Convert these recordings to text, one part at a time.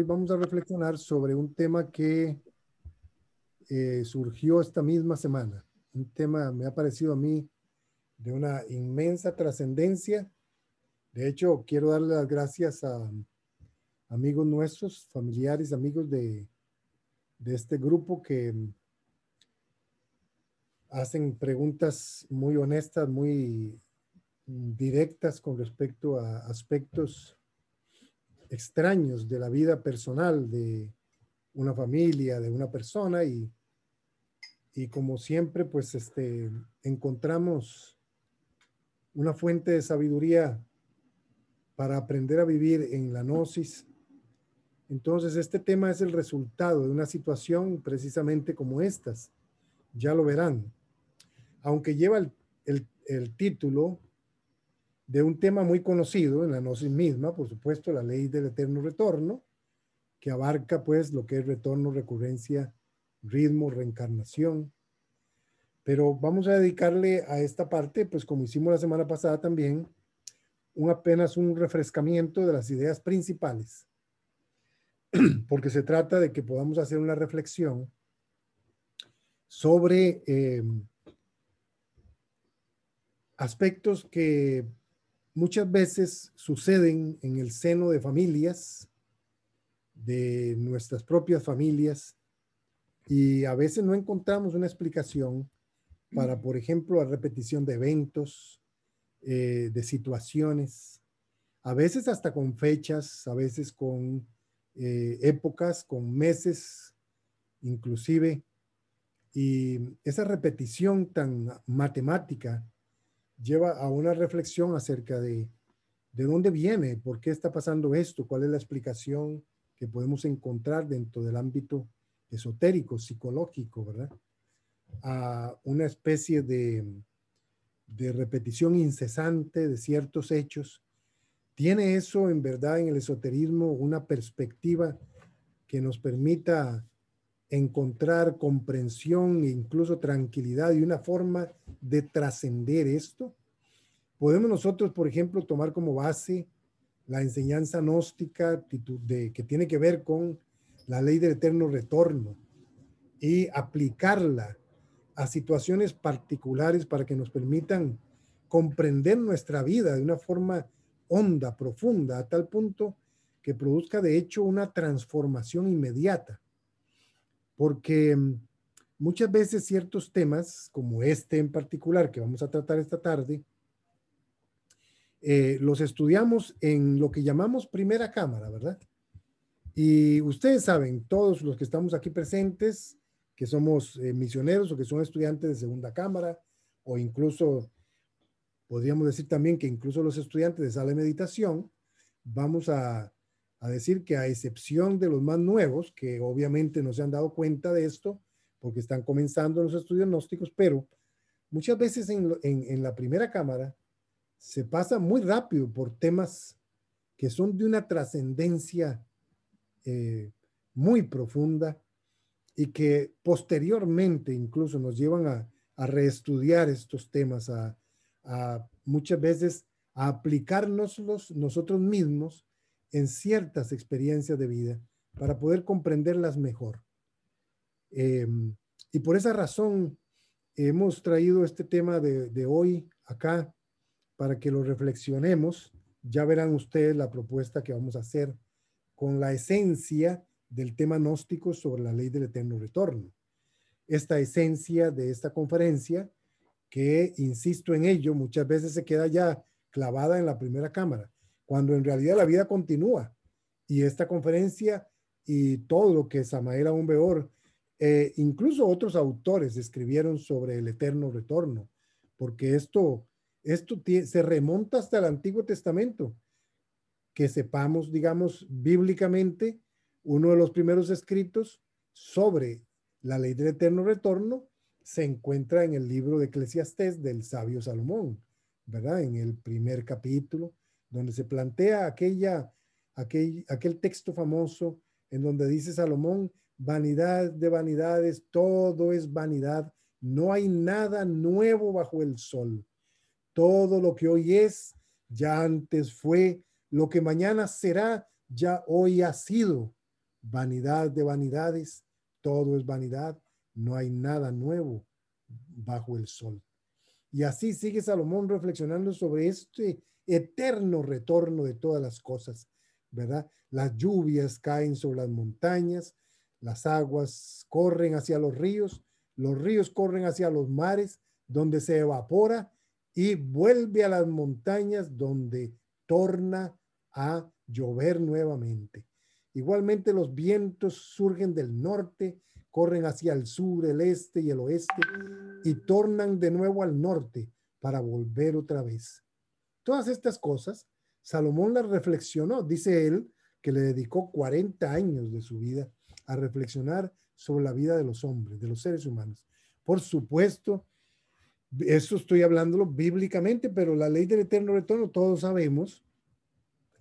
Hoy vamos a reflexionar sobre un tema que eh, surgió esta misma semana. Un tema me ha parecido a mí de una inmensa trascendencia. De hecho, quiero darle las gracias a amigos nuestros, familiares, amigos de, de este grupo que hacen preguntas muy honestas, muy directas con respecto a aspectos extraños de la vida personal de una familia, de una persona y, y como siempre, pues este, encontramos una fuente de sabiduría para aprender a vivir en la gnosis. Entonces, este tema es el resultado de una situación precisamente como estas. Ya lo verán. Aunque lleva el, el, el título de un tema muy conocido en la gnosis misma, por supuesto, la ley del eterno retorno, que abarca pues lo que es retorno, recurrencia, ritmo, reencarnación. Pero vamos a dedicarle a esta parte, pues como hicimos la semana pasada también, un apenas un refrescamiento de las ideas principales, porque se trata de que podamos hacer una reflexión sobre eh, aspectos que muchas veces suceden en el seno de familias, de nuestras propias familias, y a veces no encontramos una explicación para, por ejemplo, la repetición de eventos, eh, de situaciones, a veces hasta con fechas, a veces con eh, épocas, con meses, inclusive. Y esa repetición tan matemática lleva a una reflexión acerca de de dónde viene, por qué está pasando esto, cuál es la explicación que podemos encontrar dentro del ámbito esotérico, psicológico, ¿verdad? A una especie de, de repetición incesante de ciertos hechos. ¿Tiene eso en verdad en el esoterismo una perspectiva que nos permita encontrar comprensión e incluso tranquilidad y una forma de trascender esto? Podemos nosotros, por ejemplo, tomar como base la enseñanza gnóstica de, que tiene que ver con la ley del eterno retorno y aplicarla a situaciones particulares para que nos permitan comprender nuestra vida de una forma honda, profunda, a tal punto que produzca de hecho una transformación inmediata. Porque mm, muchas veces ciertos temas, como este en particular que vamos a tratar esta tarde, eh, los estudiamos en lo que llamamos primera cámara, ¿verdad? Y ustedes saben, todos los que estamos aquí presentes, que somos eh, misioneros o que son estudiantes de segunda cámara, o incluso podríamos decir también que incluso los estudiantes de sala de meditación, vamos a, a decir que a excepción de los más nuevos, que obviamente no se han dado cuenta de esto, porque están comenzando los estudios gnósticos, pero muchas veces en, la primera cámara se pasa muy rápido por temas que son de una trascendencia eh, muy profunda y que posteriormente incluso nos llevan a, reestudiar estos temas, a, muchas veces a aplicárnoslos nosotros mismos en ciertas experiencias de vida para poder comprenderlas mejor. Em, y por esa razón hemos traído este tema de, de, hoy acá para que lo reflexionemos. Ya verán ustedes la propuesta que vamos a hacer con la esencia del tema gnóstico sobre la ley del eterno retorno. Esta esencia de esta conferencia, que insisto en ello, muchas veces se queda ya clavada en la primera cámara, cuando en realidad la vida continúa. Y esta conferencia y todo lo que Samael aún eh, incluso otros autores escribieron sobre el eterno retorno, porque esto, esto se remonta hasta el Antiguo Testamento. Que sepamos, digamos, bíblicamente, uno de los primeros escritos sobre la ley del eterno retorno se encuentra en el libro de Eclesiastés del sabio Salomón, ¿verdad? En el primer capítulo, donde se plantea aquella, aquel, aquel texto famoso en donde dice Salomón, vanidad de vanidades, todo es vanidad, no hay nada nuevo bajo el sol. Todo lo que hoy es, ya antes fue, lo que mañana será, ya hoy ha sido vanidad de vanidades, todo es vanidad, no hay nada nuevo bajo el sol. Y así sigue Salomón reflexionando sobre este eterno retorno de todas las cosas, ¿verdad? Las lluvias caen sobre las montañas, las aguas corren hacia los ríos, los ríos corren hacia los mares, donde se evapora y vuelve a las montañas donde torna a llover nuevamente. Igualmente los vientos surgen del norte, corren hacia el sur, el este y el oeste y tornan de nuevo al norte para volver otra vez. Todas estas cosas, Salomón las reflexionó, dice él, que le dedicó 40 años de su vida a reflexionar sobre la vida de los hombres, de los seres humanos. Por supuesto, eso estoy hablándolo bíblicamente, pero la ley del eterno retorno, todos sabemos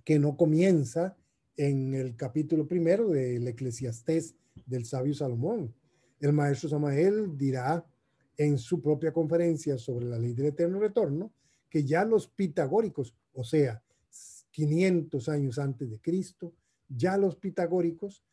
que no comienza en el capítulo primero del Eclesiastés del sabio Salomón. El maestro Samael dirá en su propia conferencia sobre la ley del eterno retorno que ya los pitagóricos, o sea, 500 años antes de Cristo, ya los pitagóricos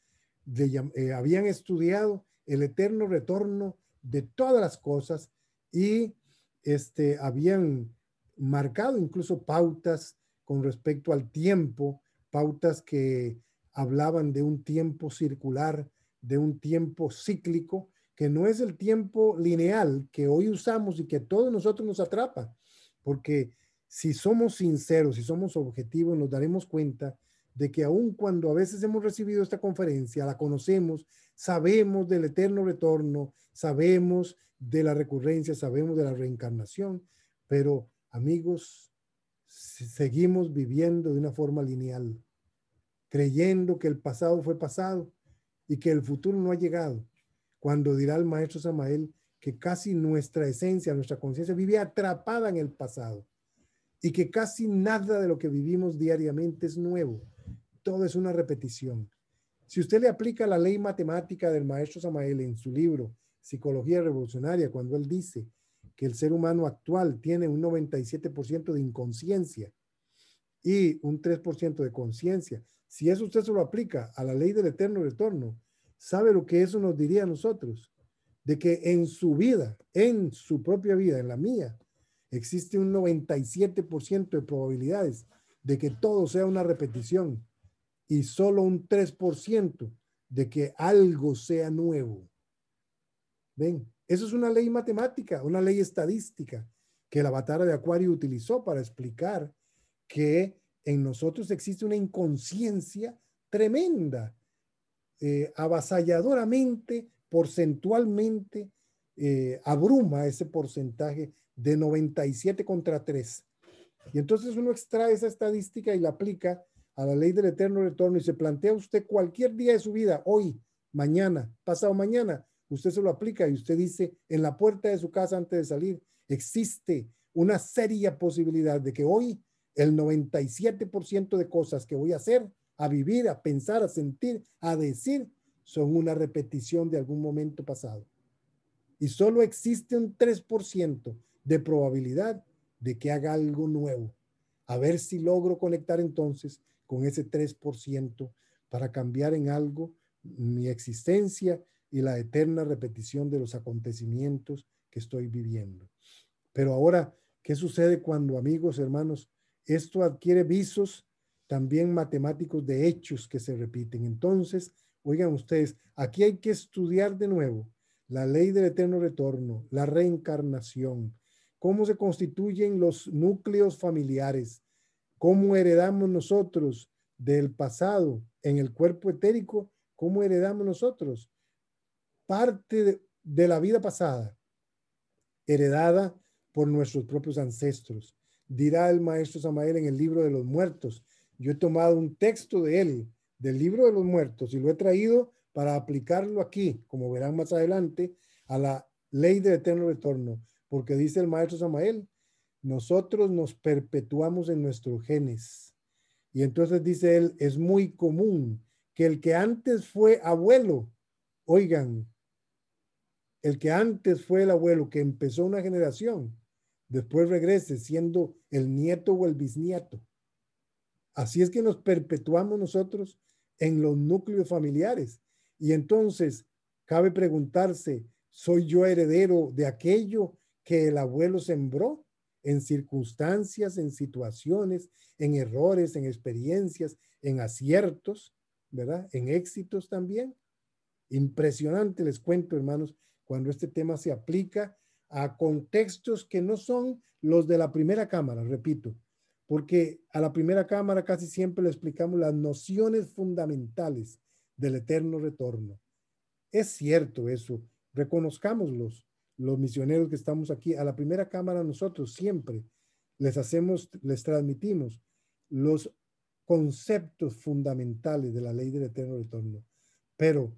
eh, habían estudiado el eterno retorno de todas las cosas y este, habían marcado incluso pautas con respecto al tiempo pautas que hablaban de un tiempo circular, de un tiempo cíclico, que no es el tiempo lineal que hoy usamos y que todos nosotros nos atrapa, porque si somos sinceros, si somos objetivos, nos daremos cuenta de que aun cuando a veces hemos recibido esta conferencia, la conocemos, sabemos del eterno retorno, sabemos de la recurrencia, sabemos de la reencarnación, pero amigos, seguimos viviendo de una forma lineal creyendo que el pasado fue pasado y que el futuro no ha llegado, cuando dirá el maestro Samael que casi nuestra esencia, nuestra conciencia vive atrapada en el pasado y que casi nada de lo que vivimos diariamente es nuevo, todo es una repetición. Si usted le aplica la ley matemática del maestro Samael en su libro Psicología Revolucionaria, cuando él dice que el ser humano actual tiene un 97% de inconsciencia y un 3% de conciencia, si eso usted se lo aplica a la ley del eterno retorno, ¿sabe lo que eso nos diría a nosotros? De que en su vida, en su propia vida, en la mía, existe un 97% de probabilidades de que todo sea una repetición y solo un 3% de que algo sea nuevo. ¿Ven? Eso es una ley matemática, una ley estadística que la batalla de Acuario utilizó para explicar que en nosotros existe una inconsciencia tremenda, eh, avasalladoramente, porcentualmente, eh, abruma ese porcentaje de 97 contra 3. Y entonces uno extrae esa estadística y la aplica a la ley del eterno retorno y se plantea usted cualquier día de su vida, hoy, mañana, pasado mañana, usted se lo aplica y usted dice en la puerta de su casa antes de salir, existe una seria posibilidad de que hoy el 97% de cosas que voy a hacer, a vivir, a pensar, a sentir, a decir, son una repetición de algún momento pasado. Y solo existe un 3% de probabilidad de que haga algo nuevo. A ver si logro conectar entonces con ese 3% para cambiar en algo mi existencia y la eterna repetición de los acontecimientos que estoy viviendo. Pero ahora, ¿qué sucede cuando, amigos, hermanos, esto adquiere visos también matemáticos de hechos que se repiten? Entonces, oigan ustedes, aquí hay que estudiar de nuevo la ley del eterno retorno, la reencarnación, cómo se constituyen los núcleos familiares, cómo heredamos nosotros del pasado en el cuerpo etérico, cómo heredamos nosotros parte de, la vida pasada, heredada por nuestros propios ancestros. Dirá el maestro Samael en el libro de los muertos. Yo he tomado un texto de él, del libro de los muertos, y lo he traído para aplicarlo aquí, como verán más adelante, a la ley del eterno retorno, porque dice el maestro Samael, nosotros nos perpetuamos en nuestros genes. Y entonces dice él, es muy común que el que antes fue abuelo, oigan, el que antes fue el abuelo que empezó una generación, después regrese siendo el nieto o el bisnieto. Así es que nos perpetuamos nosotros en los núcleos familiares. Y entonces cabe preguntarse, ¿soy yo heredero de aquello que el abuelo sembró en circunstancias, en situaciones, en errores, en experiencias, en aciertos, ¿verdad? En éxitos también. Impresionante, les cuento, hermanos, cuando este tema se aplica a contextos que no son los de la primera cámara, repito, porque a la primera cámara casi siempre le explicamos las nociones fundamentales del eterno retorno. Es cierto eso, reconozcámoslos, los misioneros que estamos aquí, a la primera cámara nosotros siempre les hacemos, les transmitimos los conceptos fundamentales de la ley del eterno retorno. Pero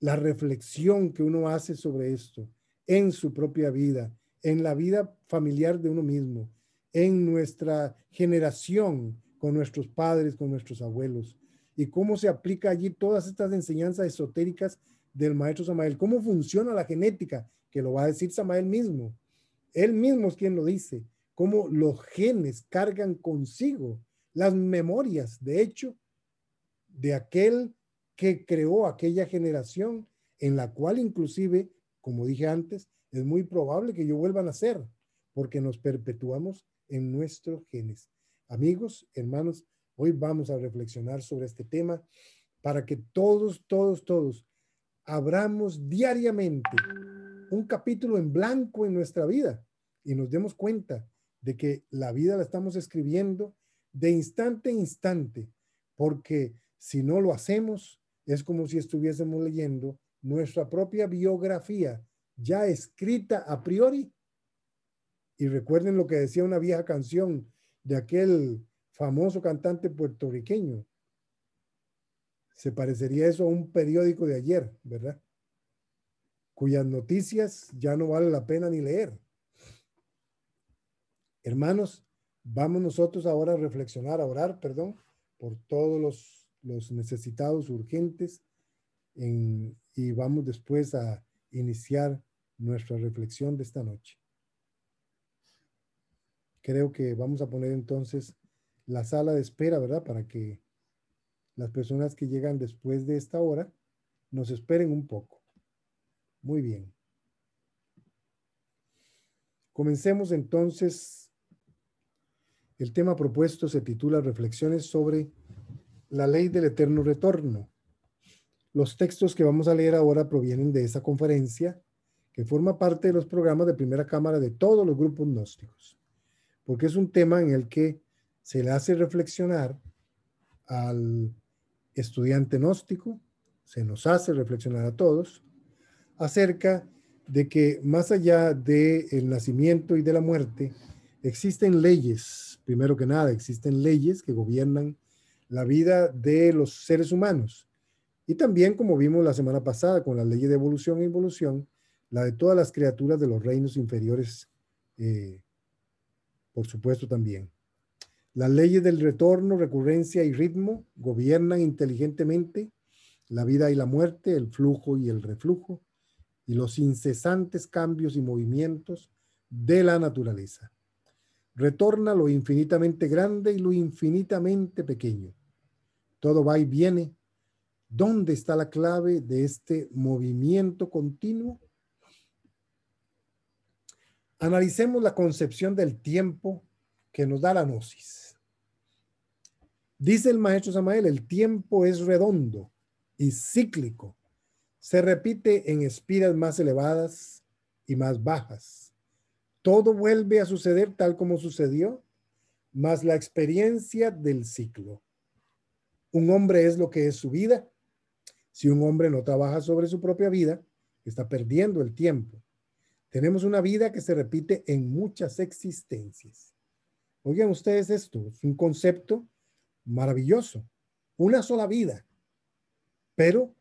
la reflexión que uno hace sobre esto en su propia vida, en la vida familiar de uno mismo, en nuestra generación con nuestros padres, con nuestros abuelos, y cómo se aplica allí todas estas enseñanzas esotéricas del maestro Samael, cómo funciona la genética, que lo va a decir Samael mismo. Él mismo es quien lo dice, cómo los genes cargan consigo las memorias, de hecho, de aquel que creó aquella generación en la cual inclusive, como dije antes, es muy probable que yo vuelva a nacer porque nos perpetuamos en nuestros genes. Amigos, hermanos, hoy vamos a reflexionar sobre este tema para que todos, todos, todos abramos diariamente un capítulo en blanco en nuestra vida y nos demos cuenta de que la vida la estamos escribiendo de instante a instante, porque si no lo hacemos, es como si estuviésemos leyendo nuestra propia biografía ya escrita a priori. Y recuerden lo que decía una vieja canción de aquel famoso cantante puertorriqueño. Se parecería eso a un periódico de ayer, ¿verdad? Cuyas noticias ya no vale la pena ni leer. Hermanos, vamos nosotros ahora a reflexionar, a orar, perdón, por todos los los necesitados urgentes y vamos después a iniciar nuestra reflexión de esta noche. Creo que vamos a poner entonces la sala de espera, ¿verdad? Para que las personas que llegan después de esta hora nos esperen un poco. Muy bien. Comencemos entonces. El tema propuesto se titula Reflexiones sobre la ley del eterno retorno. Los textos que vamos a leer ahora provienen de esa conferencia que forma parte de los programas de primera cámara de todos los grupos gnósticos, porque es un tema en el que se le hace reflexionar al estudiante gnóstico, se nos hace reflexionar a todos acerca de que más allá del nacimiento y de la muerte, existen leyes, primero que nada, existen leyes que gobiernan la vida de los seres humanos. Y también, como vimos la semana pasada con la ley de evolución e involución, la de todas las criaturas de los reinos inferiores, eh, por supuesto también. Las leyes del retorno, recurrencia y ritmo gobiernan inteligentemente la vida y la muerte, el flujo y el reflujo, y los incesantes cambios y movimientos de la naturaleza. Retorna lo infinitamente grande y lo infinitamente pequeño. Todo va y viene. ¿Dónde está la clave de este movimiento continuo? Analicemos la concepción del tiempo que nos da la gnosis. Dice el maestro Samael, el tiempo es redondo y cíclico. Se repite en espiras más elevadas y más bajas. Todo vuelve a suceder tal como sucedió, más la experiencia del ciclo. Un hombre es lo que es su vida. Si un hombre no trabaja sobre su propia vida, está perdiendo el tiempo. Tenemos una vida que se repite en muchas existencias. Oigan ustedes esto, es un concepto maravilloso. Una sola vida, pero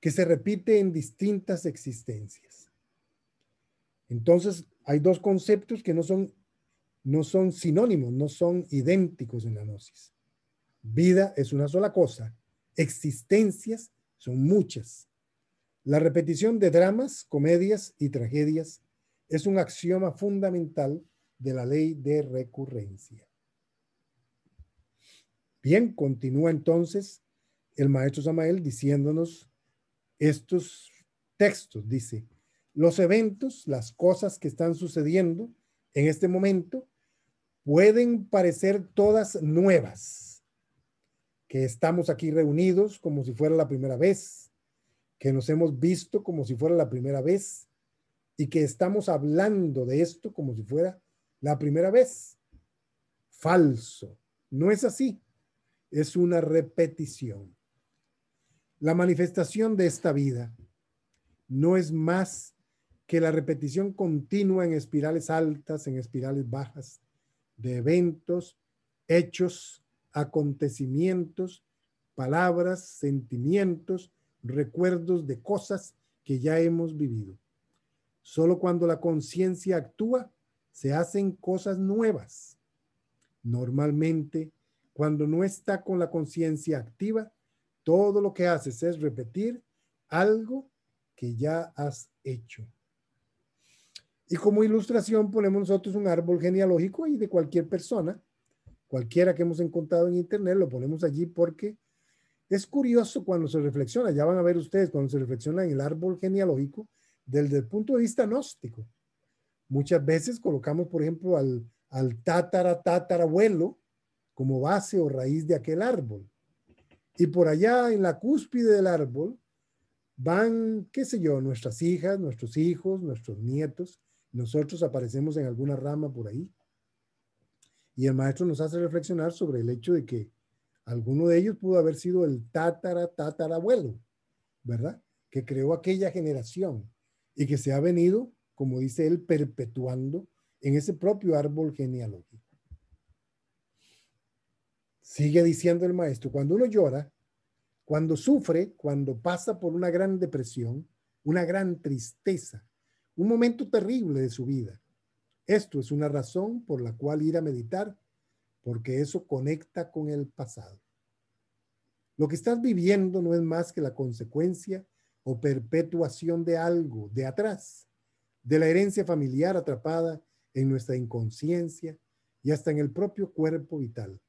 que se repite en distintas existencias. Entonces, hay dos conceptos que no son, no son sinónimos, no son idénticos en la gnosis. Vida es una sola cosa, existencias son muchas. La repetición de dramas, comedias y tragedias es un axioma fundamental de la ley de recurrencia. Bien, continúa entonces el maestro Samael diciéndonos estos textos. Dice, los eventos, las cosas que están sucediendo en este momento, pueden parecer todas nuevas, que estamos aquí reunidos como si fuera la primera vez, que nos hemos visto como si fuera la primera vez y que estamos hablando de esto como si fuera la primera vez. Falso. No es así. Es una repetición. La manifestación de esta vida no es más que la repetición continua en espirales altas, en espirales bajas, de eventos, hechos, acontecimientos, palabras, sentimientos, recuerdos de cosas que ya hemos vivido. Solo cuando la conciencia actúa, se hacen cosas nuevas. Normalmente, cuando no está con la conciencia activa, todo lo que haces es repetir algo que ya has hecho. Y como ilustración ponemos nosotros un árbol genealógico y de cualquier persona, cualquiera que hemos encontrado en internet, lo ponemos allí porque es curioso cuando se reflexiona, ya van a ver ustedes, cuando se reflexiona en el árbol genealógico desde el punto de vista gnóstico. Muchas veces colocamos, por ejemplo, al, al tatara, tatarabuelo como base o raíz de aquel árbol. Y por allá en la cúspide del árbol van, qué sé yo, nuestras hijas, nuestros hijos, nuestros nietos. Nosotros aparecemos en alguna rama por ahí. Y el maestro nos hace reflexionar sobre el hecho de que Alguno de ellos pudo haber sido el tatara tatarabuelo, ¿verdad? Que creó aquella generación y que se ha venido, como dice él, perpetuando en ese propio árbol genealógico. Sigue diciendo el maestro, cuando uno llora, cuando sufre, cuando pasa por una gran depresión, una gran tristeza, un momento terrible de su vida, esto es una razón por la cual ir a meditar porque eso conecta con el pasado. Lo que estás viviendo no es más que la consecuencia o perpetuación de algo de atrás, de la herencia familiar atrapada en nuestra inconsciencia y hasta en el propio cuerpo vital.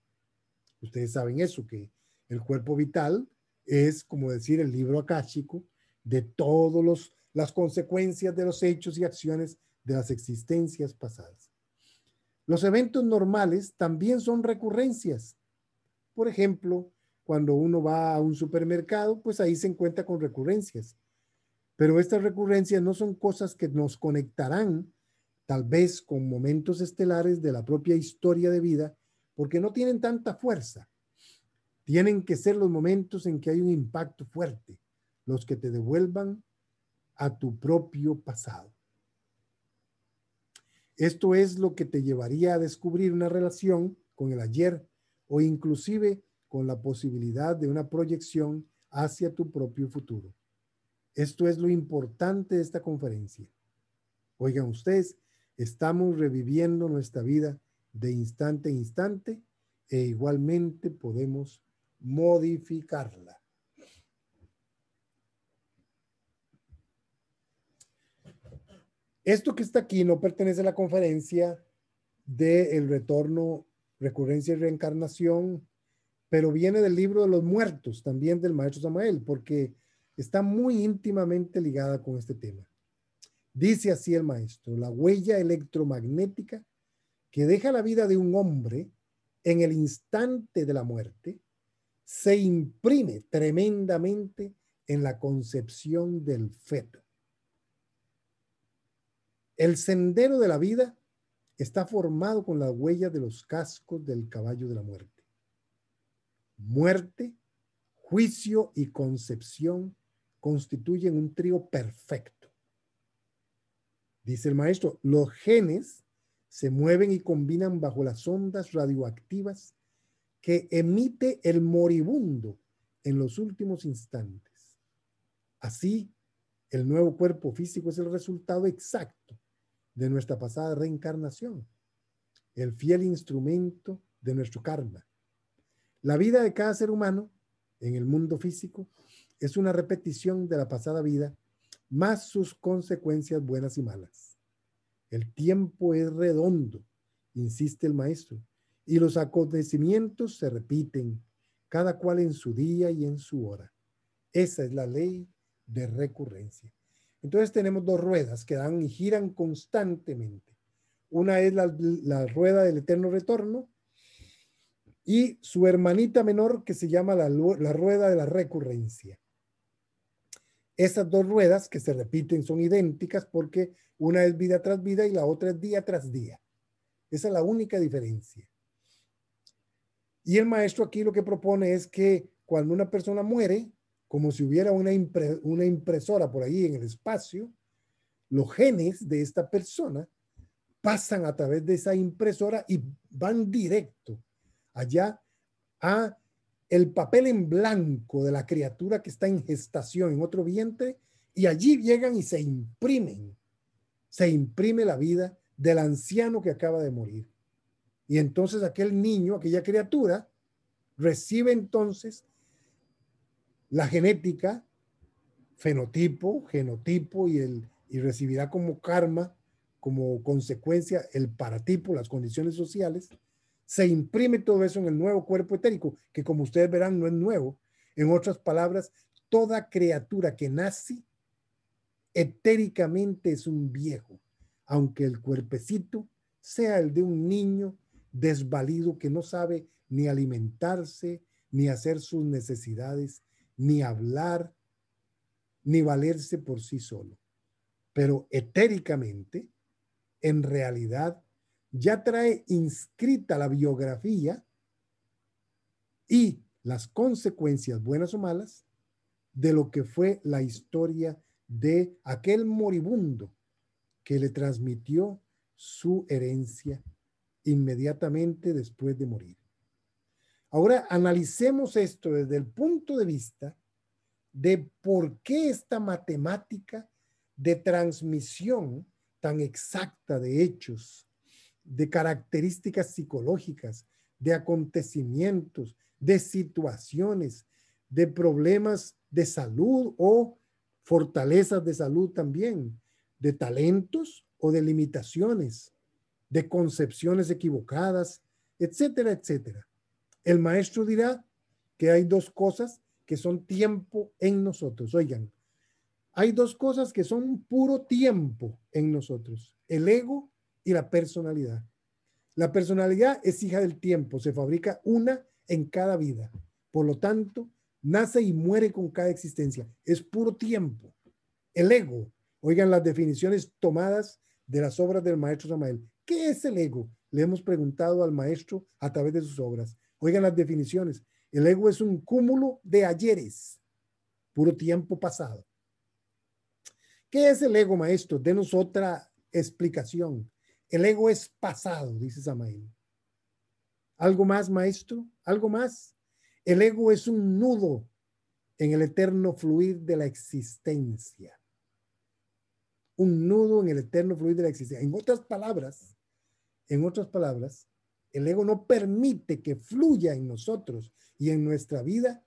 Ustedes saben eso, que el cuerpo vital es, como decir, el libro akáshico de todas las consecuencias de los hechos y acciones de las existencias pasadas. Los eventos normales también son recurrencias. Por ejemplo, cuando uno va a un supermercado, pues ahí se encuentra con recurrencias. Pero estas recurrencias no son cosas que nos conectarán tal vez con momentos estelares de la propia historia de vida, porque no tienen tanta fuerza. Tienen que ser los momentos en que hay un impacto fuerte, los que te devuelvan a tu propio pasado. Esto es lo que te llevaría a descubrir una relación con el ayer o inclusive con la posibilidad de una proyección hacia tu propio futuro. Esto es lo importante de esta conferencia. Oigan ustedes, estamos reviviendo nuestra vida de instante a instante e igualmente podemos modificarla. Esto que está aquí no pertenece a la conferencia de el retorno, recurrencia y reencarnación, pero viene del libro de los muertos, también del maestro Samael, porque está muy íntimamente ligada con este tema. Dice así el maestro, la huella electromagnética que deja la vida de un hombre en el instante de la muerte se imprime tremendamente en la concepción del feto. El sendero de la vida está formado con las huellas de los cascos del caballo de la muerte. Muerte, juicio y concepción constituyen un trío perfecto. Dice el maestro, los genes se mueven y combinan bajo las ondas radioactivas que emite el moribundo en los últimos instantes. Así, el nuevo cuerpo físico es el resultado exacto de nuestra pasada reencarnación, el fiel instrumento de nuestro karma. La vida de cada ser humano en el mundo físico es una repetición de la pasada vida, más sus consecuencias buenas y malas. El tiempo es redondo, insiste el maestro, y los acontecimientos se repiten, cada cual en su día y en su hora. Esa es la ley de recurrencia. Entonces tenemos dos ruedas que dan y giran constantemente. Una es la, rueda del eterno retorno y su hermanita menor que se llama la, la rueda de la recurrencia. Esas dos ruedas que se repiten son idénticas porque una es vida tras vida y la otra es día tras día. Esa es la única diferencia. Y el maestro aquí lo que propone es que cuando una persona muere, como si hubiera una, una impresora por ahí en el espacio, los genes de esta persona pasan a través de esa impresora y van directo allá a el papel en blanco de la criatura que está en gestación en otro vientre y allí llegan y se imprimen. Se imprime la vida del anciano que acaba de morir. Y entonces aquel niño, aquella criatura, recibe entonces la genética, fenotipo, genotipo y, el, y recibirá como karma, como consecuencia, el paratipo, las condiciones sociales, se imprime todo eso en el nuevo cuerpo etérico, que como ustedes verán no es nuevo. En otras palabras, toda criatura que nace etéricamente es un viejo, aunque el cuerpecito sea el de un niño desvalido que no sabe ni alimentarse, ni hacer sus necesidades, ni hablar, ni valerse por sí solo. Pero etéricamente, en realidad, ya trae inscrita la biografía y las consecuencias, buenas o malas, de lo que fue la historia de aquel moribundo que le transmitió su herencia inmediatamente después de morir. Ahora analicemos esto desde el punto de vista de por qué esta matemática de transmisión tan exacta de hechos, de características psicológicas, de acontecimientos, de situaciones, de problemas de salud o fortalezas de salud también, de talentos o de limitaciones, de concepciones equivocadas, etcétera, etcétera. El maestro dirá que hay dos cosas que son tiempo en nosotros. Oigan, hay dos cosas que son puro tiempo en nosotros, el ego y la personalidad. La personalidad es hija del tiempo, se fabrica una en cada vida. Por lo tanto, nace y muere con cada existencia. Es puro tiempo. El ego, oigan las definiciones tomadas de las obras del maestro Samael. ¿Qué es el ego? Le hemos preguntado al maestro a través de sus obras. Oigan las definiciones. El ego es un cúmulo de ayeres, puro tiempo pasado. ¿Qué es el ego, maestro? Denos otra explicación. El ego es pasado, dice Samael. ¿Algo más, maestro? ¿Algo más? El ego es un nudo en el eterno fluir de la existencia. Un nudo en el eterno fluir de la existencia. En otras palabras, en otras palabras, el ego no permite que fluya en nosotros y en nuestra vida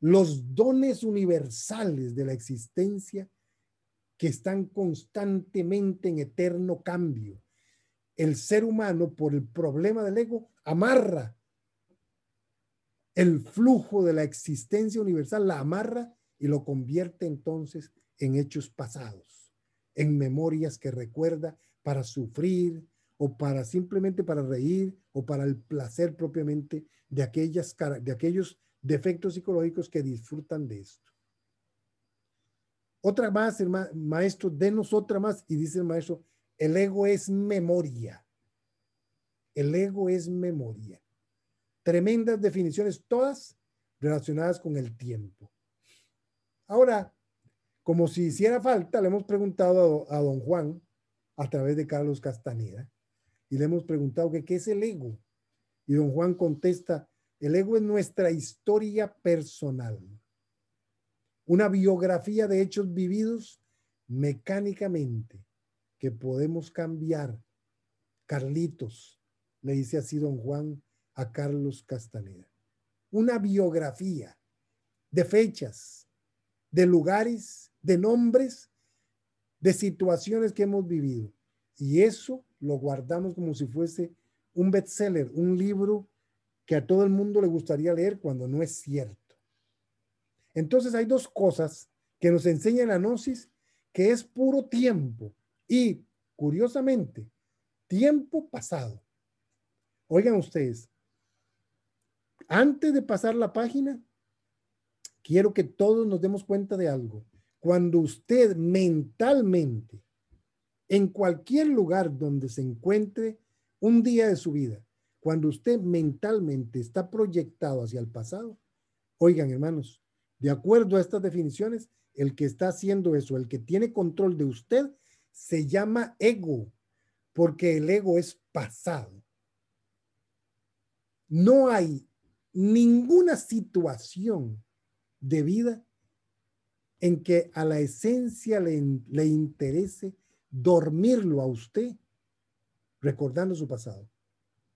los dones universales de la existencia que están constantemente en eterno cambio. El ser humano, por el problema del ego, amarra el flujo de la existencia universal, la amarra y lo convierte entonces en hechos pasados, en memorias que recuerda para sufrir o para simplemente para reír o para el placer propiamente de, aquellas, de aquellos defectos psicológicos que disfrutan de esto. Otra más, maestro, denos otra más. Y dice el maestro, el ego es memoria. El ego es memoria. Tremendas definiciones, todas relacionadas con el tiempo. Ahora, como si hiciera falta, le hemos preguntado a, don Juan a través de Carlos Castaneda y le hemos preguntado que qué es el ego. Y don Juan contesta, el ego es nuestra historia personal, una biografía de hechos vividos mecánicamente que podemos cambiar. Carlitos, le dice así don Juan a Carlos Castaneda. Una biografía de fechas, de lugares, de nombres, de situaciones que hemos vivido. Y eso lo guardamos como si fuese un bestseller, un libro que a todo el mundo le gustaría leer cuando no es cierto. Entonces hay dos cosas que nos enseña la gnosis, que es puro tiempo y, curiosamente, tiempo pasado. Oigan ustedes, antes de pasar la página, quiero que todos nos demos cuenta de algo. Cuando usted mentalmente, en cualquier lugar donde se encuentre un día de su vida, cuando usted mentalmente está proyectado hacia el pasado, oigan hermanos, de acuerdo a estas definiciones, el que está haciendo eso, el que tiene control de usted, se llama ego, porque el ego es pasado. No hay ninguna situación de vida en que a la esencia le, le interese dormirlo a usted recordando su pasado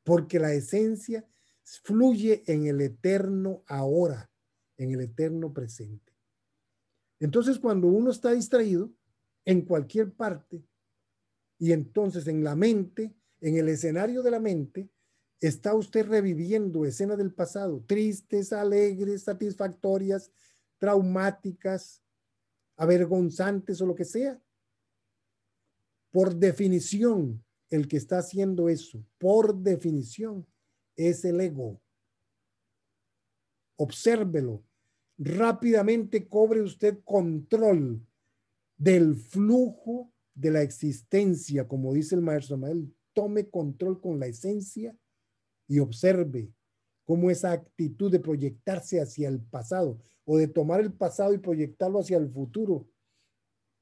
porque la esencia fluye en el eterno ahora, en el eterno presente. Entonces, cuando uno está distraído en cualquier parte, y entonces en la mente, en el escenario de la mente, está usted reviviendo escenas del pasado, tristes, alegres, satisfactorias, traumáticas, avergonzantes o lo que sea. Por definición, el que está haciendo eso, por definición, es el ego. Obsérvelo. Rápidamente cobre usted control del flujo de la existencia, como dice el maestro Mael. Tome control con la esencia y observe cómo esa actitud de proyectarse hacia el pasado o de tomar el pasado y proyectarlo hacia el futuro,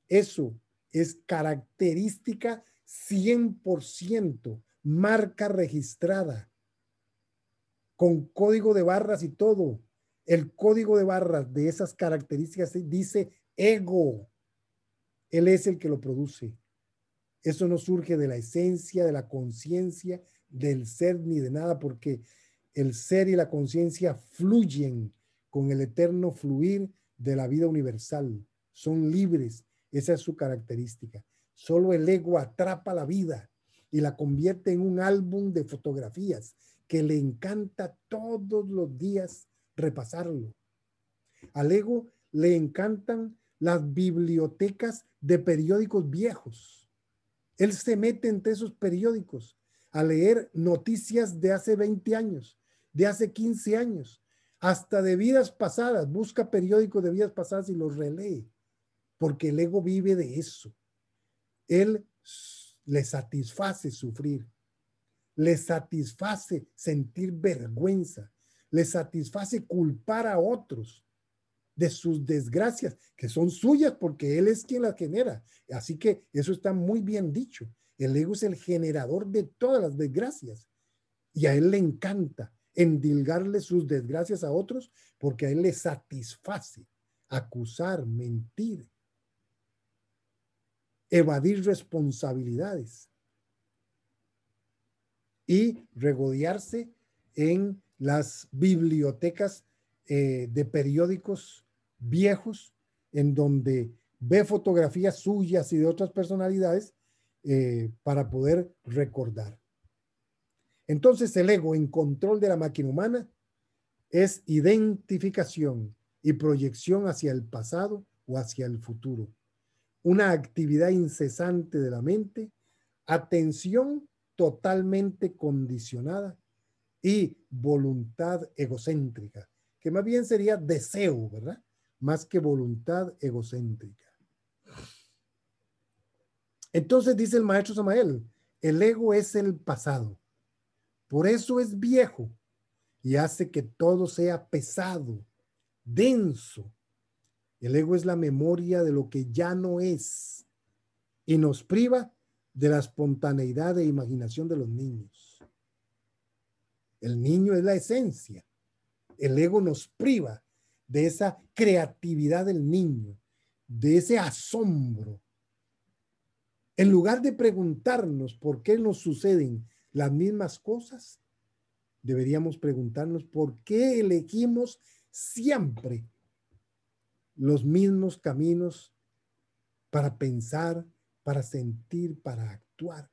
eso es característica 100% marca registrada, con código de barras y todo. El código de barras de esas características dice ego. Él es el que lo produce. Eso no surge de la esencia, de la conciencia, del ser ni de nada, porque el ser y la conciencia fluyen con el eterno fluir de la vida universal. Son libres. Esa es su característica. Solo el ego atrapa la vida y la convierte en un álbum de fotografías que le encanta todos los días repasarlo. Al ego le encantan las bibliotecas de periódicos viejos. Él se mete entre esos periódicos a leer noticias de hace 20 años, de hace 15 años, hasta de vidas pasadas. Busca periódicos de vidas pasadas y los relee, porque el ego vive de eso. Él le satisface sufrir, le satisface sentir vergüenza, le satisface culpar a otros de sus desgracias, que son suyas porque Él es quien las genera. Así que eso está muy bien dicho. El ego es el generador de todas las desgracias y a Él le encanta endilgarle sus desgracias a otros porque a él le satisface acusar, mentir, evadir responsabilidades y regodearse en las bibliotecas eh, de periódicos viejos en donde ve fotografías suyas y de otras personalidades eh, para poder recordar. Entonces el ego en control de la máquina humana es identificación y proyección hacia el pasado o hacia el futuro. Una actividad incesante de la mente, atención totalmente condicionada y voluntad egocéntrica, que más bien sería deseo, ¿verdad? Más que voluntad egocéntrica. Entonces dice el maestro Samael, el ego es el pasado. Por eso es viejo y hace que todo sea pesado, denso. El ego es la memoria de lo que ya no es y nos priva de la espontaneidad e imaginación de los niños. El niño es la esencia. El ego nos priva de esa creatividad del niño, de ese asombro, en lugar de preguntarnos por qué nos suceden las mismas cosas, deberíamos preguntarnos por qué elegimos siempre los mismos caminos para pensar, para sentir, para actuar.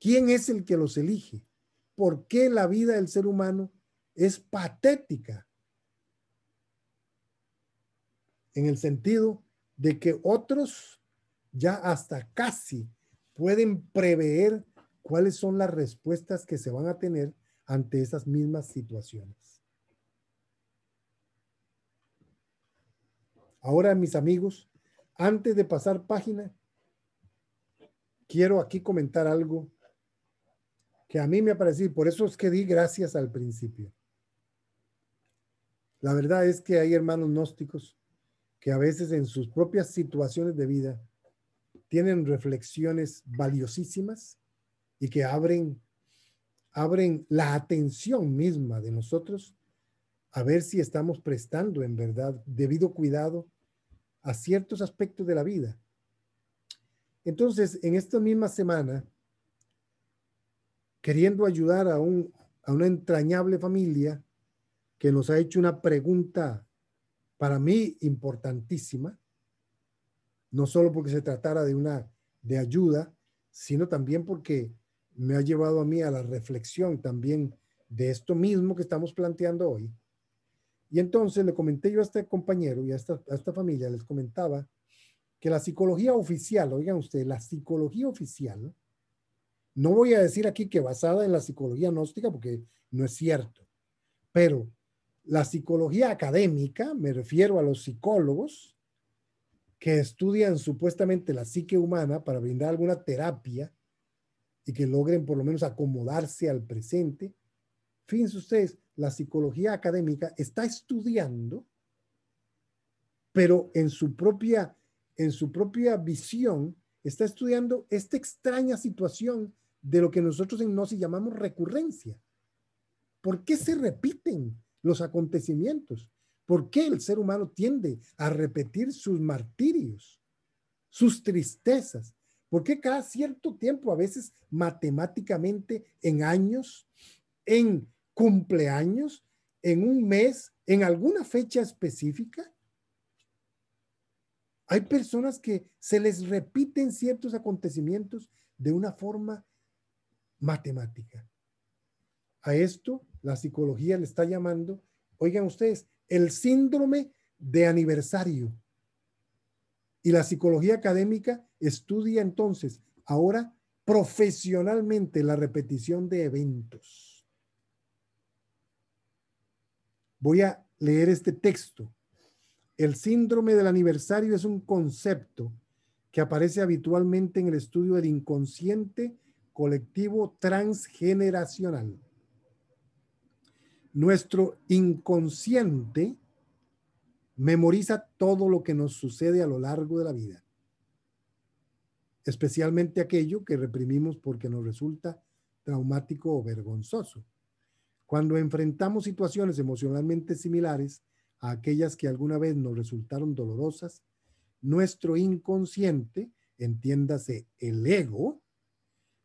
¿Quién es el que los elige? ¿Por qué la vida del ser humano es patética? En el sentido de que otros ya hasta casi pueden prever cuáles son las respuestas que se van a tener ante esas mismas situaciones. Ahora, mis amigos, antes de pasar página, quiero aquí comentar algo que a mí me ha parecido, por eso es que di gracias al principio. La verdad es que hay hermanos gnósticos que a veces en sus propias situaciones de vida tienen reflexiones valiosísimas y que abren, abren la atención misma de nosotros a ver si estamos prestando en verdad debido cuidado a ciertos aspectos de la vida. Entonces, en esta misma semana, queriendo ayudar a, un, a una entrañable familia que nos ha hecho una pregunta para mí importantísima, no solo porque se tratara de una de ayuda, sino también porque me ha llevado a mí a la reflexión también de esto mismo que estamos planteando hoy. Y entonces le comenté yo a este compañero y a esta, a esta familia, les comentaba que la psicología oficial, oigan ustedes, la psicología oficial, no voy a decir aquí que basada en la psicología gnóstica porque no es cierto, pero la psicología académica, me refiero a los psicólogos, que estudian supuestamente la psique humana para brindar alguna terapia y que logren por lo menos acomodarse al presente. Fíjense ustedes, la psicología académica está estudiando, pero en su propia, en su propia visión, está estudiando esta extraña situación de lo que nosotros en Gnosis llamamos recurrencia. ¿Por qué se repiten los acontecimientos? ¿Por qué el ser humano tiende a repetir sus martirios, sus tristezas? ¿Por qué cada cierto tiempo, a veces matemáticamente en años, en cumpleaños, en un mes, en alguna fecha específica? Hay personas que se les repiten ciertos acontecimientos de una forma matemática. A esto la psicología le está llamando, oigan ustedes, el síndrome de aniversario. Y la psicología académica estudia entonces ahora profesionalmente la repetición de eventos. Voy a leer este texto. El síndrome del aniversario es un concepto que aparece habitualmente en el estudio del inconsciente colectivo transgeneracional nuestro inconsciente memoriza todo lo que nos sucede a lo largo de la vida, especialmente aquello que reprimimos porque nos resulta traumático o vergonzoso. Cuando enfrentamos situaciones emocionalmente similares a aquellas que alguna vez nos resultaron dolorosas, nuestro inconsciente, entiéndase el ego,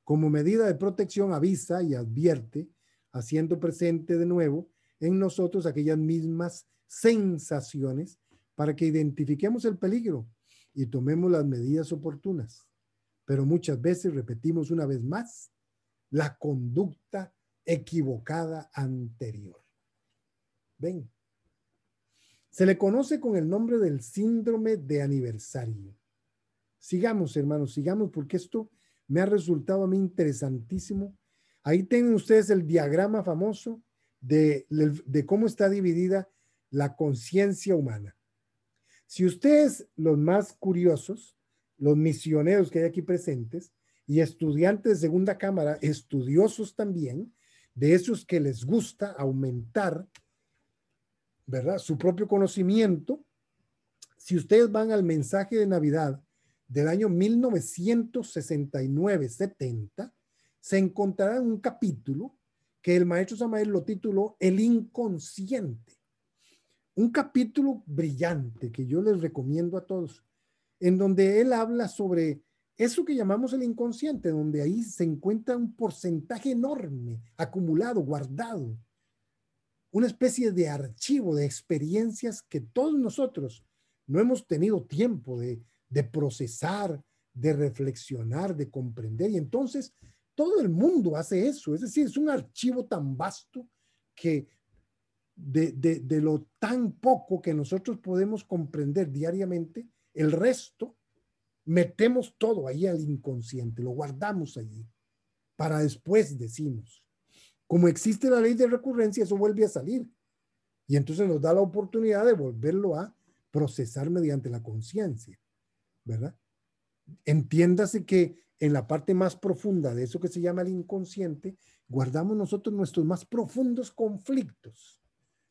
como medida de protección avisa y advierte, haciendo presente de nuevo en nosotros aquellas mismas sensaciones para que identifiquemos el peligro y tomemos las medidas oportunas. Pero muchas veces repetimos una vez más la conducta equivocada anterior. Ven. Se le conoce con el nombre del síndrome de aniversario. Sigamos, hermanos, sigamos, porque esto me ha resultado a mí interesantísimo. Ahí tienen ustedes el diagrama famoso de, de cómo está dividida la conciencia humana. Si ustedes, los más curiosos, los misioneros que hay aquí presentes y estudiantes de segunda cámara, estudiosos también, de esos que les gusta aumentar, ¿verdad? Su propio conocimiento. Si ustedes van al mensaje de Navidad del año 1969-70, se encontrarán un capítulo que el maestro Samael lo tituló El inconsciente. Un capítulo brillante que yo les recomiendo a todos, en donde él habla sobre eso que llamamos el inconsciente, donde ahí se encuentra un porcentaje enorme acumulado, guardado, una especie de archivo de experiencias que todos nosotros no hemos tenido tiempo de, procesar, de reflexionar, de comprender. Y entonces todo el mundo hace eso. Es decir, es un archivo tan vasto que de, lo tan poco que nosotros podemos comprender diariamente, el resto metemos todo ahí al inconsciente, lo guardamos allí, para después decimos. Como existe la ley de recurrencia, eso vuelve a salir. Y entonces nos da la oportunidad de volverlo a procesar mediante la conciencia, ¿verdad? Entiéndase que en la parte más profunda de eso que se llama el inconsciente, guardamos nosotros nuestros más profundos conflictos,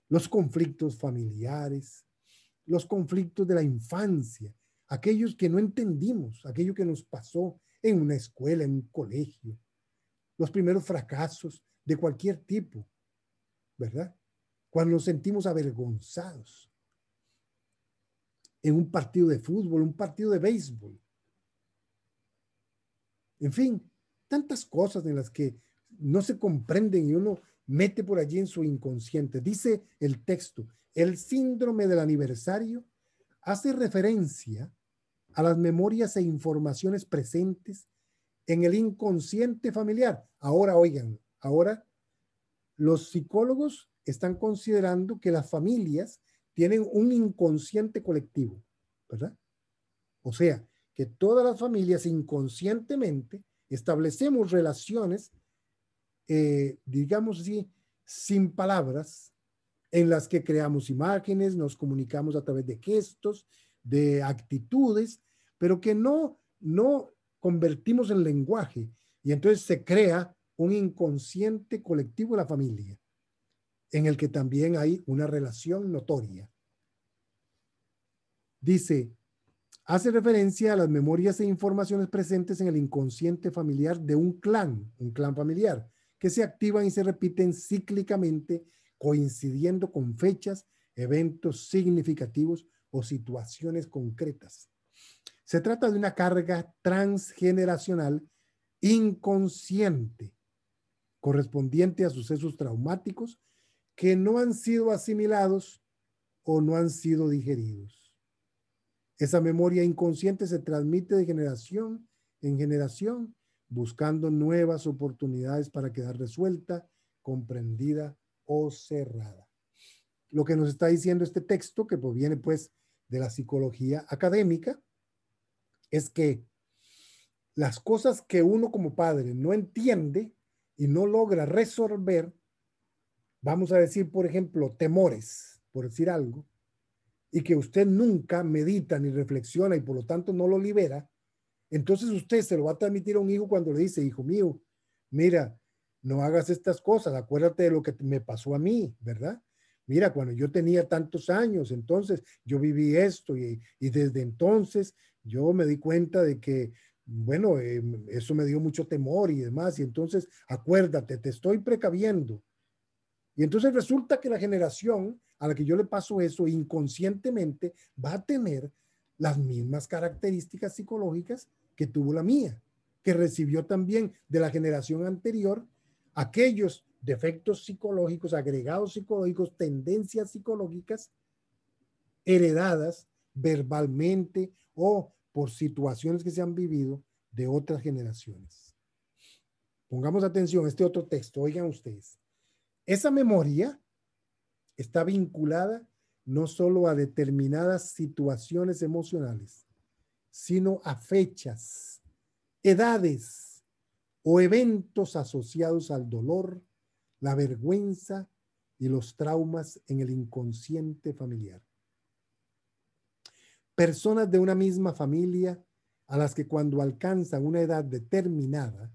los conflictos familiares, los conflictos de la infancia, aquellos que no entendimos, aquello que nos pasó en una escuela, en un colegio, los primeros fracasos de cualquier tipo, ¿verdad? Cuando nos sentimos avergonzados en un partido de fútbol, un partido de béisbol. En fin, tantas cosas en las que no se comprenden y uno mete por allí en su inconsciente. Dice el texto, el síndrome del aniversario hace referencia a las memorias e informaciones presentes en el inconsciente familiar. Ahora, oigan, ahora los psicólogos están considerando que las familias tienen un inconsciente colectivo, ¿verdad? O sea, que todas las familias inconscientemente establecemos relaciones, eh, digamos así, sin palabras, en las que creamos imágenes, nos comunicamos a través de gestos, de actitudes, pero que no, no convertimos en lenguaje. Y entonces se crea un inconsciente colectivo de la familia, en el que también hay una relación notoria. Dice, hace referencia a las memorias e informaciones presentes en el inconsciente familiar de un clan, un clan familiar, que se activan y se repiten cíclicamente, coincidiendo con fechas, eventos significativos o situaciones concretas. Se trata de una carga transgeneracional inconsciente, correspondiente a sucesos traumáticos que no han sido asimilados o no han sido digeridos. Esa memoria inconsciente se transmite de generación en generación, buscando nuevas oportunidades para quedar resuelta, comprendida o cerrada. Lo que nos está diciendo este texto, que proviene pues de la psicología académica, es que las cosas que uno como padre no entiende y no logra resolver, vamos a decir, por ejemplo, temores, por decir algo, y que usted nunca medita ni reflexiona y por lo tanto no lo libera, entonces usted se lo va a transmitir a un hijo cuando le dice, hijo mío, mira, no hagas estas cosas, acuérdate de lo que me pasó a mí, ¿verdad? Mira, cuando yo tenía tantos años, entonces yo viví esto y, y desde entonces yo me di cuenta de que, bueno, eh, eso me dio mucho temor y demás. Y entonces, acuérdate, te estoy precaviendo. Y entonces resulta que la generación a la que yo le paso eso inconscientemente va a tener las mismas características psicológicas que tuvo la mía, que recibió también de la generación anterior aquellos defectos psicológicos, agregados psicológicos, tendencias psicológicas heredadas verbalmente o por situaciones que se han vivido de otras generaciones. Pongamos atención a este otro texto, oigan ustedes. Esa memoria está vinculada no solo a determinadas situaciones emocionales, sino a fechas, edades o eventos asociados al dolor, la vergüenza y los traumas en el inconsciente familiar. Personas de una misma familia a las que cuando alcanzan una edad determinada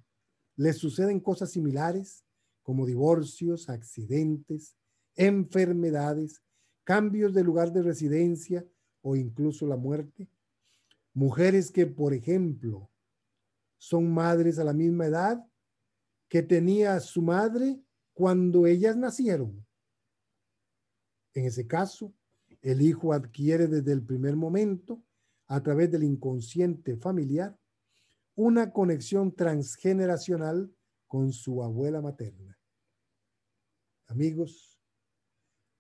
les suceden cosas similares como divorcios, accidentes, enfermedades, cambios de lugar de residencia o incluso la muerte. Mujeres que, por ejemplo, son madres a la misma edad que tenía su madre cuando ellas nacieron. En ese caso, el hijo adquiere desde el primer momento, a través del inconsciente familiar, una conexión transgeneracional con su abuela materna. Amigos,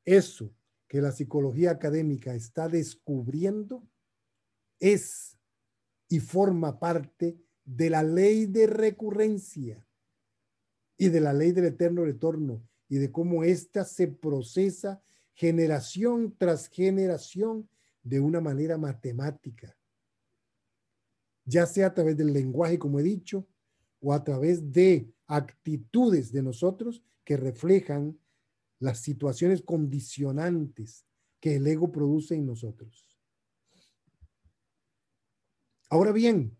eso que la psicología académica está descubriendo es y forma parte de la ley de recurrencia y de la ley del eterno retorno y de cómo ésta se procesa generación tras generación de una manera matemática, ya sea a través del lenguaje, como he dicho, o a través de actitudes de nosotros que reflejan las situaciones condicionantes que el ego produce en nosotros. Ahora bien,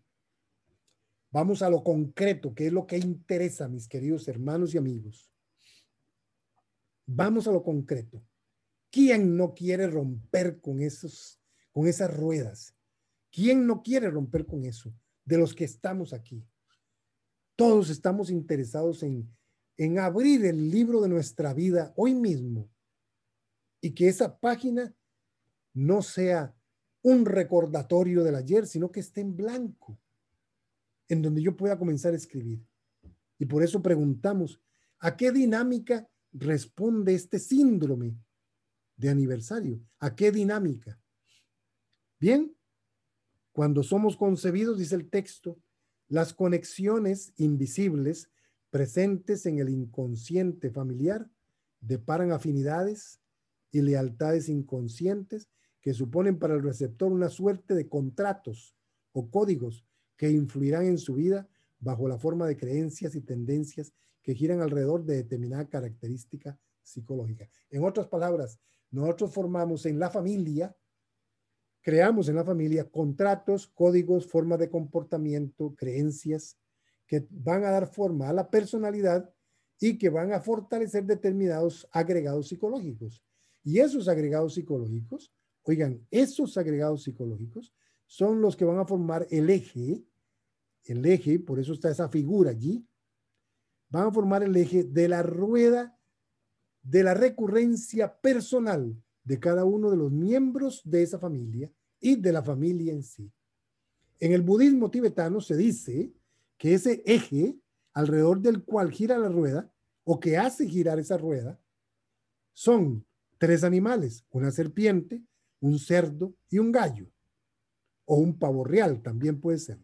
vamos a lo concreto, que es lo que interesa, mis queridos hermanos y amigos. Vamos a lo concreto. ¿Quién no quiere romper con esos, con esas ruedas? ¿Quién no quiere romper con eso? De los que estamos aquí. Todos estamos interesados en en abrir el libro de nuestra vida hoy mismo y que esa página no sea un recordatorio del ayer, sino que esté en blanco, en donde yo pueda comenzar a escribir. Y por eso preguntamos, ¿a qué dinámica responde este síndrome de aniversario? ¿A qué dinámica? Bien, cuando somos concebidos, dice el texto, las conexiones invisibles presentes en el inconsciente familiar deparan afinidades y lealtades inconscientes que suponen para el receptor una suerte de contratos o códigos que influirán en su vida bajo la forma de creencias y tendencias que giran alrededor de determinada característica psicológica. En otras palabras, nosotros formamos en la familia, creamos en la familia contratos, códigos, formas de comportamiento, creencias, que van a dar forma a la personalidad y que van a fortalecer determinados agregados psicológicos. Y esos agregados psicológicos, oigan, esos agregados psicológicos son los que van a formar el eje, el eje, por eso está esa figura allí, van a formar el eje de la rueda de la recurrencia personal de cada uno de los miembros de esa familia y de la familia en sí. En el budismo tibetano se dice que ese eje alrededor del cual gira la rueda o que hace girar esa rueda son tres animales, una serpiente, un cerdo y un gallo, o un pavo real también puede ser.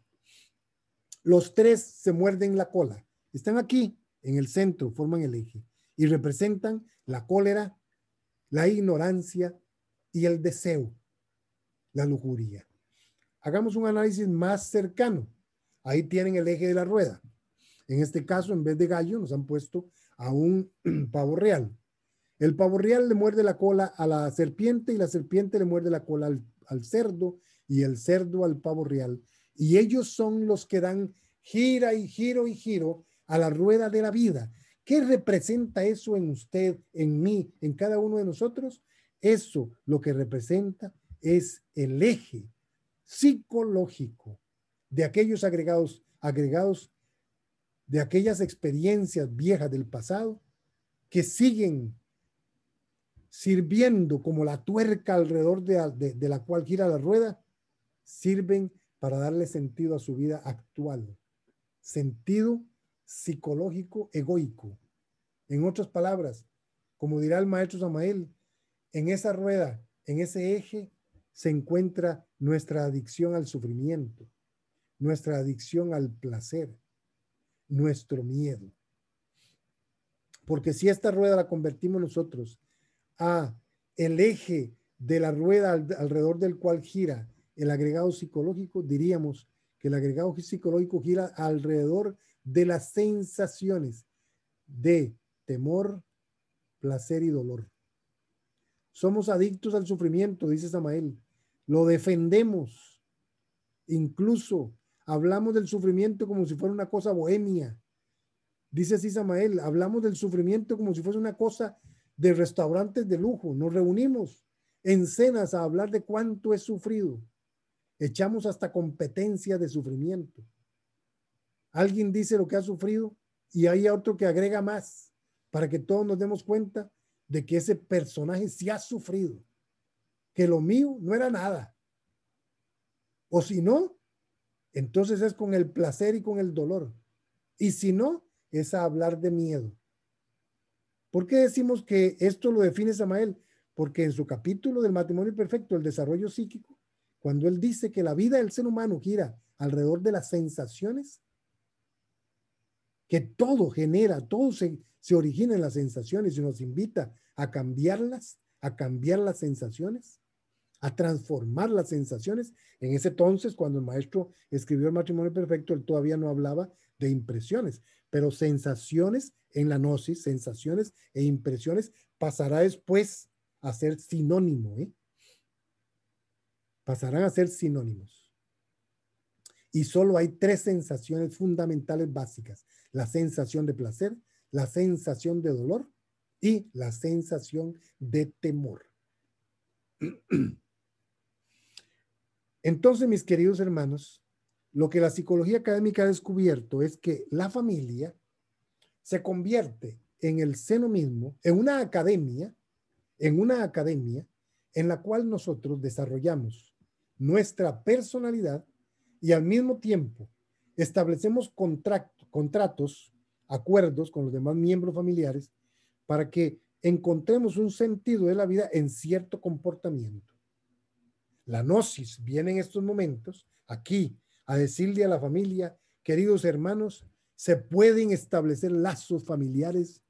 Los tres se muerden la cola, están aquí en el centro, forman el eje y representan la cólera, la ignorancia y el deseo, la lujuria. Hagamos un análisis más cercano. Ahí tienen el eje de la rueda. En este caso, en vez de gallo, nos han puesto a un pavo real. El pavo real le muerde la cola a la serpiente y la serpiente le muerde la cola al, cerdo y el cerdo al pavo real. Y ellos son los que dan gira y giro y giro a la rueda de la vida. ¿Qué representa eso en usted, en mí, en cada uno de nosotros? Eso lo que representa es el eje psicológico de aquellos agregados, agregados de aquellas experiencias viejas del pasado que siguen sirviendo como la tuerca alrededor de, de la cual gira la rueda, sirven para darle sentido a su vida actual, sentido psicológico egoico. En otras palabras, como dirá el maestro Samael, en esa rueda, en ese eje, se encuentra nuestra adicción al sufrimiento, nuestra adicción al placer, nuestro miedo. Porque si esta rueda la convertimos nosotros a el eje de la rueda alrededor del cual gira el agregado psicológico, diríamos que el agregado psicológico gira alrededor de las sensaciones de temor, placer y dolor. Somos adictos al sufrimiento, dice Samael. Lo defendemos. Incluso hablamos del sufrimiento como si fuera una cosa bohemia. Dice así Samael, hablamos del sufrimiento como si fuese una cosa de restaurantes de lujo. Nos reunimos en cenas a hablar de cuánto he sufrido. Echamos hasta competencia de sufrimiento. Alguien dice lo que ha sufrido y hay otro que agrega más para que todos nos demos cuenta de que ese personaje sí ha sufrido, que lo mío no era nada. O si no, entonces es con el placer y con el dolor. Y si no, es a hablar de miedo. ¿Por qué decimos que esto lo define Samael? Porque en su capítulo del matrimonio perfecto, el desarrollo psíquico, cuando él dice que la vida del ser humano gira alrededor de las sensaciones, que todo genera, todo se, se origina en las sensaciones y nos invita a cambiarlas, a cambiar las sensaciones, a transformar las sensaciones. En ese entonces, cuando el maestro escribió el matrimonio perfecto, él todavía no hablaba de impresiones, pero sensaciones en la gnosis, sensaciones e impresiones, pasará después a ser sinónimo. ¿eh? pasarán a ser sinónimos. Y solo hay tres sensaciones fundamentales básicas. La sensación de placer, la sensación de dolor y la sensación de temor. Entonces, mis queridos hermanos, lo que la psicología académica ha descubierto es que la familia se convierte en el seno mismo, en una academia, en una academia en la cual nosotros desarrollamos nuestra personalidad y al mismo tiempo establecemos contratos, acuerdos con los demás miembros familiares para que encontremos un sentido de la vida en cierto comportamiento. La gnosis viene en estos momentos aquí a decirle a la familia, queridos hermanos, se pueden establecer lazos familiares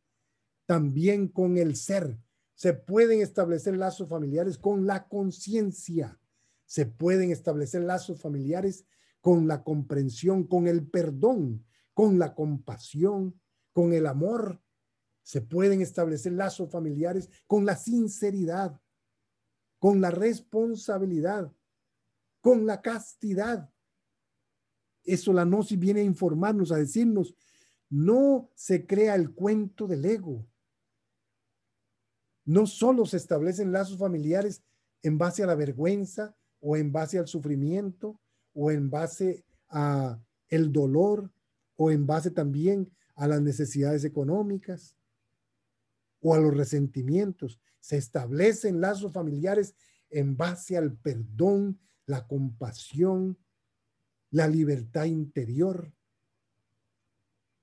también con el ser, se pueden establecer lazos familiares con la conciencia se pueden establecer lazos familiares con la comprensión, con el perdón, con la compasión, con el amor. Se pueden establecer lazos familiares con la sinceridad, con la responsabilidad, con la castidad. Eso la gnosis viene a informarnos, a decirnos, no se crea el cuento del ego. No solo se establecen lazos familiares en base a la vergüenza, o en base al sufrimiento o en base a el dolor o en base también a las necesidades económicas o a los resentimientos. Se establecen lazos familiares en base al perdón, la compasión, la libertad interior,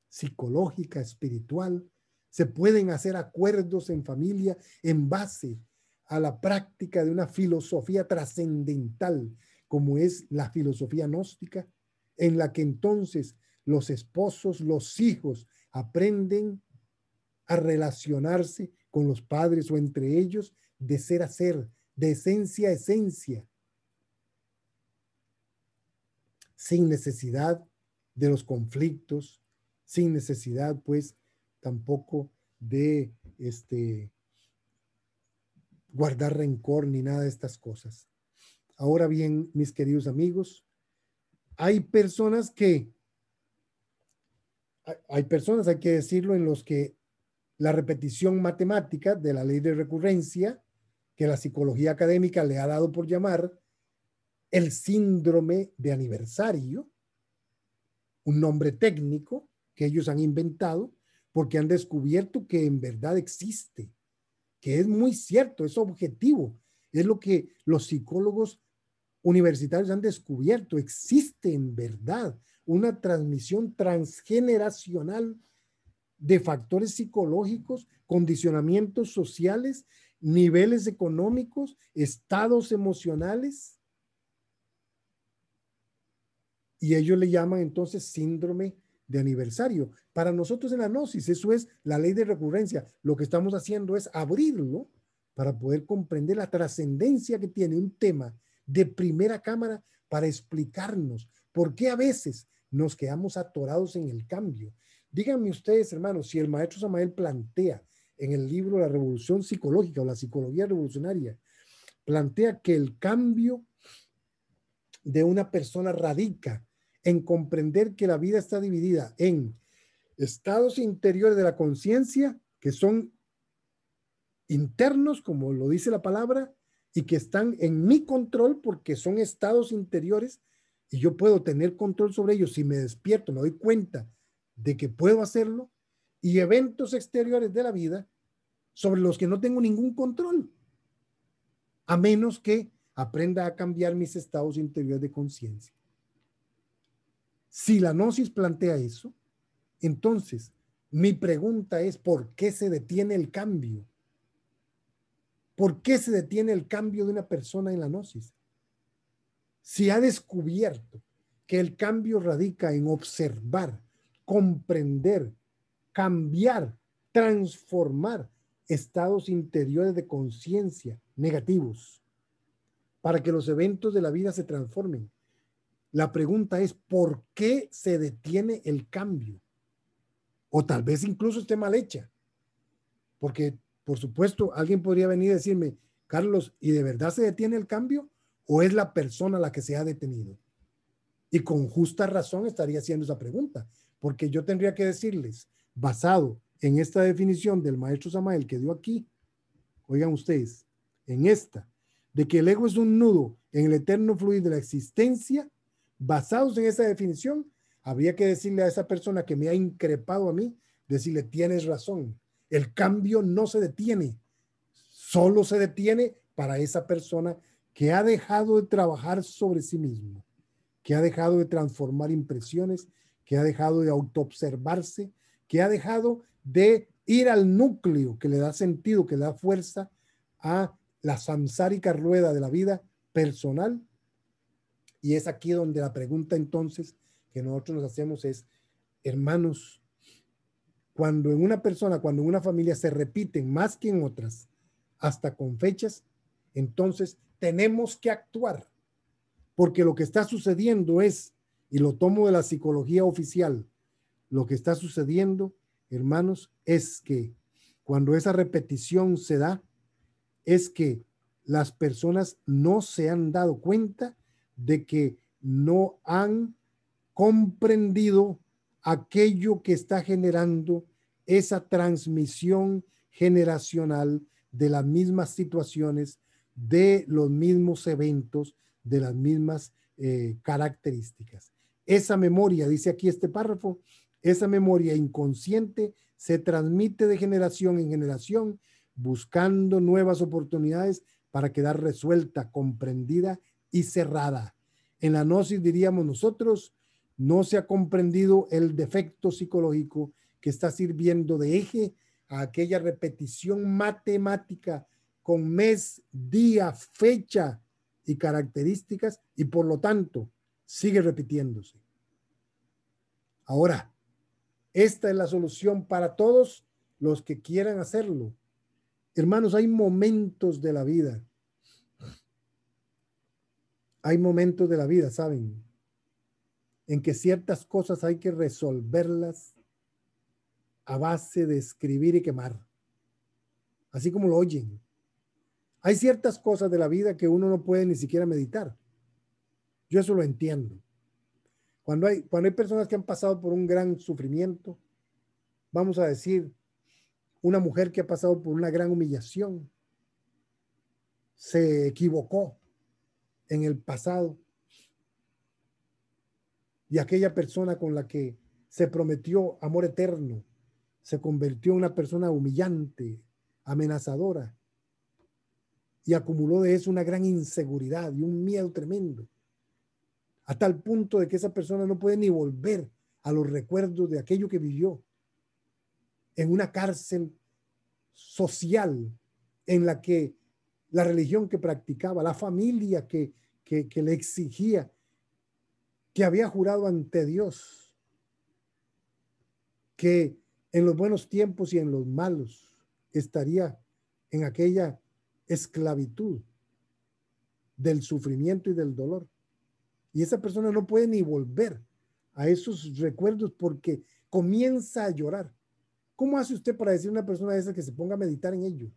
psicológica, espiritual. Se pueden hacer acuerdos en familia en base a la práctica de una filosofía trascendental como es la filosofía gnóstica, en la que entonces los esposos, los hijos aprenden a relacionarse con los padres o entre ellos de ser a ser, de esencia a esencia, sin necesidad de los conflictos, sin necesidad pues tampoco de este guardar rencor ni nada de estas cosas. Ahora bien, mis queridos amigos, hay personas que, hay personas, hay que decirlo, en los que la repetición matemática de la ley de recurrencia, que la psicología académica le ha dado por llamar el síndrome de aniversario, un nombre técnico que ellos han inventado porque han descubierto que en verdad existe que es muy cierto, es objetivo, es lo que los psicólogos universitarios han descubierto. Existe en verdad una transmisión transgeneracional de factores psicológicos, condicionamientos sociales, niveles económicos, estados emocionales. Y ellos le llaman entonces síndrome de aniversario. Para nosotros en la gnosis, eso es la ley de recurrencia. Lo que estamos haciendo es abrirlo para poder comprender la trascendencia que tiene un tema de primera cámara para explicarnos por qué a veces nos quedamos atorados en el cambio. Díganme ustedes, hermanos, si el maestro Samael plantea en el libro La Revolución Psicológica o la Psicología Revolucionaria, plantea que el cambio de una persona radica en comprender que la vida está dividida en estados interiores de la conciencia, que son internos, como lo dice la palabra, y que están en mi control porque son estados interiores y yo puedo tener control sobre ellos si me despierto, me doy cuenta de que puedo hacerlo, y eventos exteriores de la vida sobre los que no tengo ningún control, a menos que aprenda a cambiar mis estados interiores de conciencia. Si la gnosis plantea eso, entonces mi pregunta es, ¿por qué se detiene el cambio? ¿Por qué se detiene el cambio de una persona en la gnosis? Si ha descubierto que el cambio radica en observar, comprender, cambiar, transformar estados interiores de conciencia negativos para que los eventos de la vida se transformen. La pregunta es, ¿por qué se detiene el cambio? O tal vez incluso esté mal hecha. Porque, por supuesto, alguien podría venir a decirme, Carlos, ¿y de verdad se detiene el cambio? ¿O es la persona la que se ha detenido? Y con justa razón estaría haciendo esa pregunta, porque yo tendría que decirles, basado en esta definición del maestro Samael que dio aquí, oigan ustedes, en esta, de que el ego es un nudo en el eterno fluir de la existencia, basados en esa definición, habría que decirle a esa persona que me ha increpado a mí, decirle, tienes razón, el cambio no se detiene, solo se detiene para esa persona que ha dejado de trabajar sobre sí mismo, que ha dejado de transformar impresiones, que ha dejado de autoobservarse, que ha dejado de ir al núcleo que le da sentido, que le da fuerza a la samsárica rueda de la vida personal. Y es aquí donde la pregunta entonces que nosotros nos hacemos es, hermanos, cuando en una persona, cuando en una familia se repiten más que en otras, hasta con fechas, entonces tenemos que actuar, porque lo que está sucediendo es, y lo tomo de la psicología oficial, lo que está sucediendo, hermanos, es que cuando esa repetición se da, es que las personas no se han dado cuenta de que no han comprendido aquello que está generando esa transmisión generacional de las mismas situaciones, de los mismos eventos, de las mismas eh, características. Esa memoria, dice aquí este párrafo, esa memoria inconsciente se transmite de generación en generación, buscando nuevas oportunidades para quedar resuelta, comprendida y cerrada. En la gnosis diríamos nosotros, no se ha comprendido el defecto psicológico que está sirviendo de eje a aquella repetición matemática con mes, día, fecha y características y por lo tanto sigue repitiéndose. Ahora, esta es la solución para todos los que quieran hacerlo. Hermanos, hay momentos de la vida hay momentos de la vida, ¿saben? En que ciertas cosas hay que resolverlas a base de escribir y quemar. Así como lo oyen. Hay ciertas cosas de la vida que uno no puede ni siquiera meditar. Yo eso lo entiendo. Cuando hay, cuando hay personas que han pasado por un gran sufrimiento, vamos a decir, una mujer que ha pasado por una gran humillación, se equivocó, en el pasado. Y aquella persona con la que se prometió amor eterno se convirtió en una persona humillante, amenazadora. Y acumuló de eso una gran inseguridad y un miedo tremendo. A tal punto de que esa persona no puede ni volver a los recuerdos de aquello que vivió en una cárcel social en la que la religión que practicaba, la familia que, que, le exigía, que había jurado ante Dios, que en los buenos tiempos y en los malos estaría en aquella esclavitud del sufrimiento y del dolor. Y esa persona no puede ni volver a esos recuerdos porque comienza a llorar. ¿Cómo hace usted para decir a una persona de esa que se ponga a meditar en ello?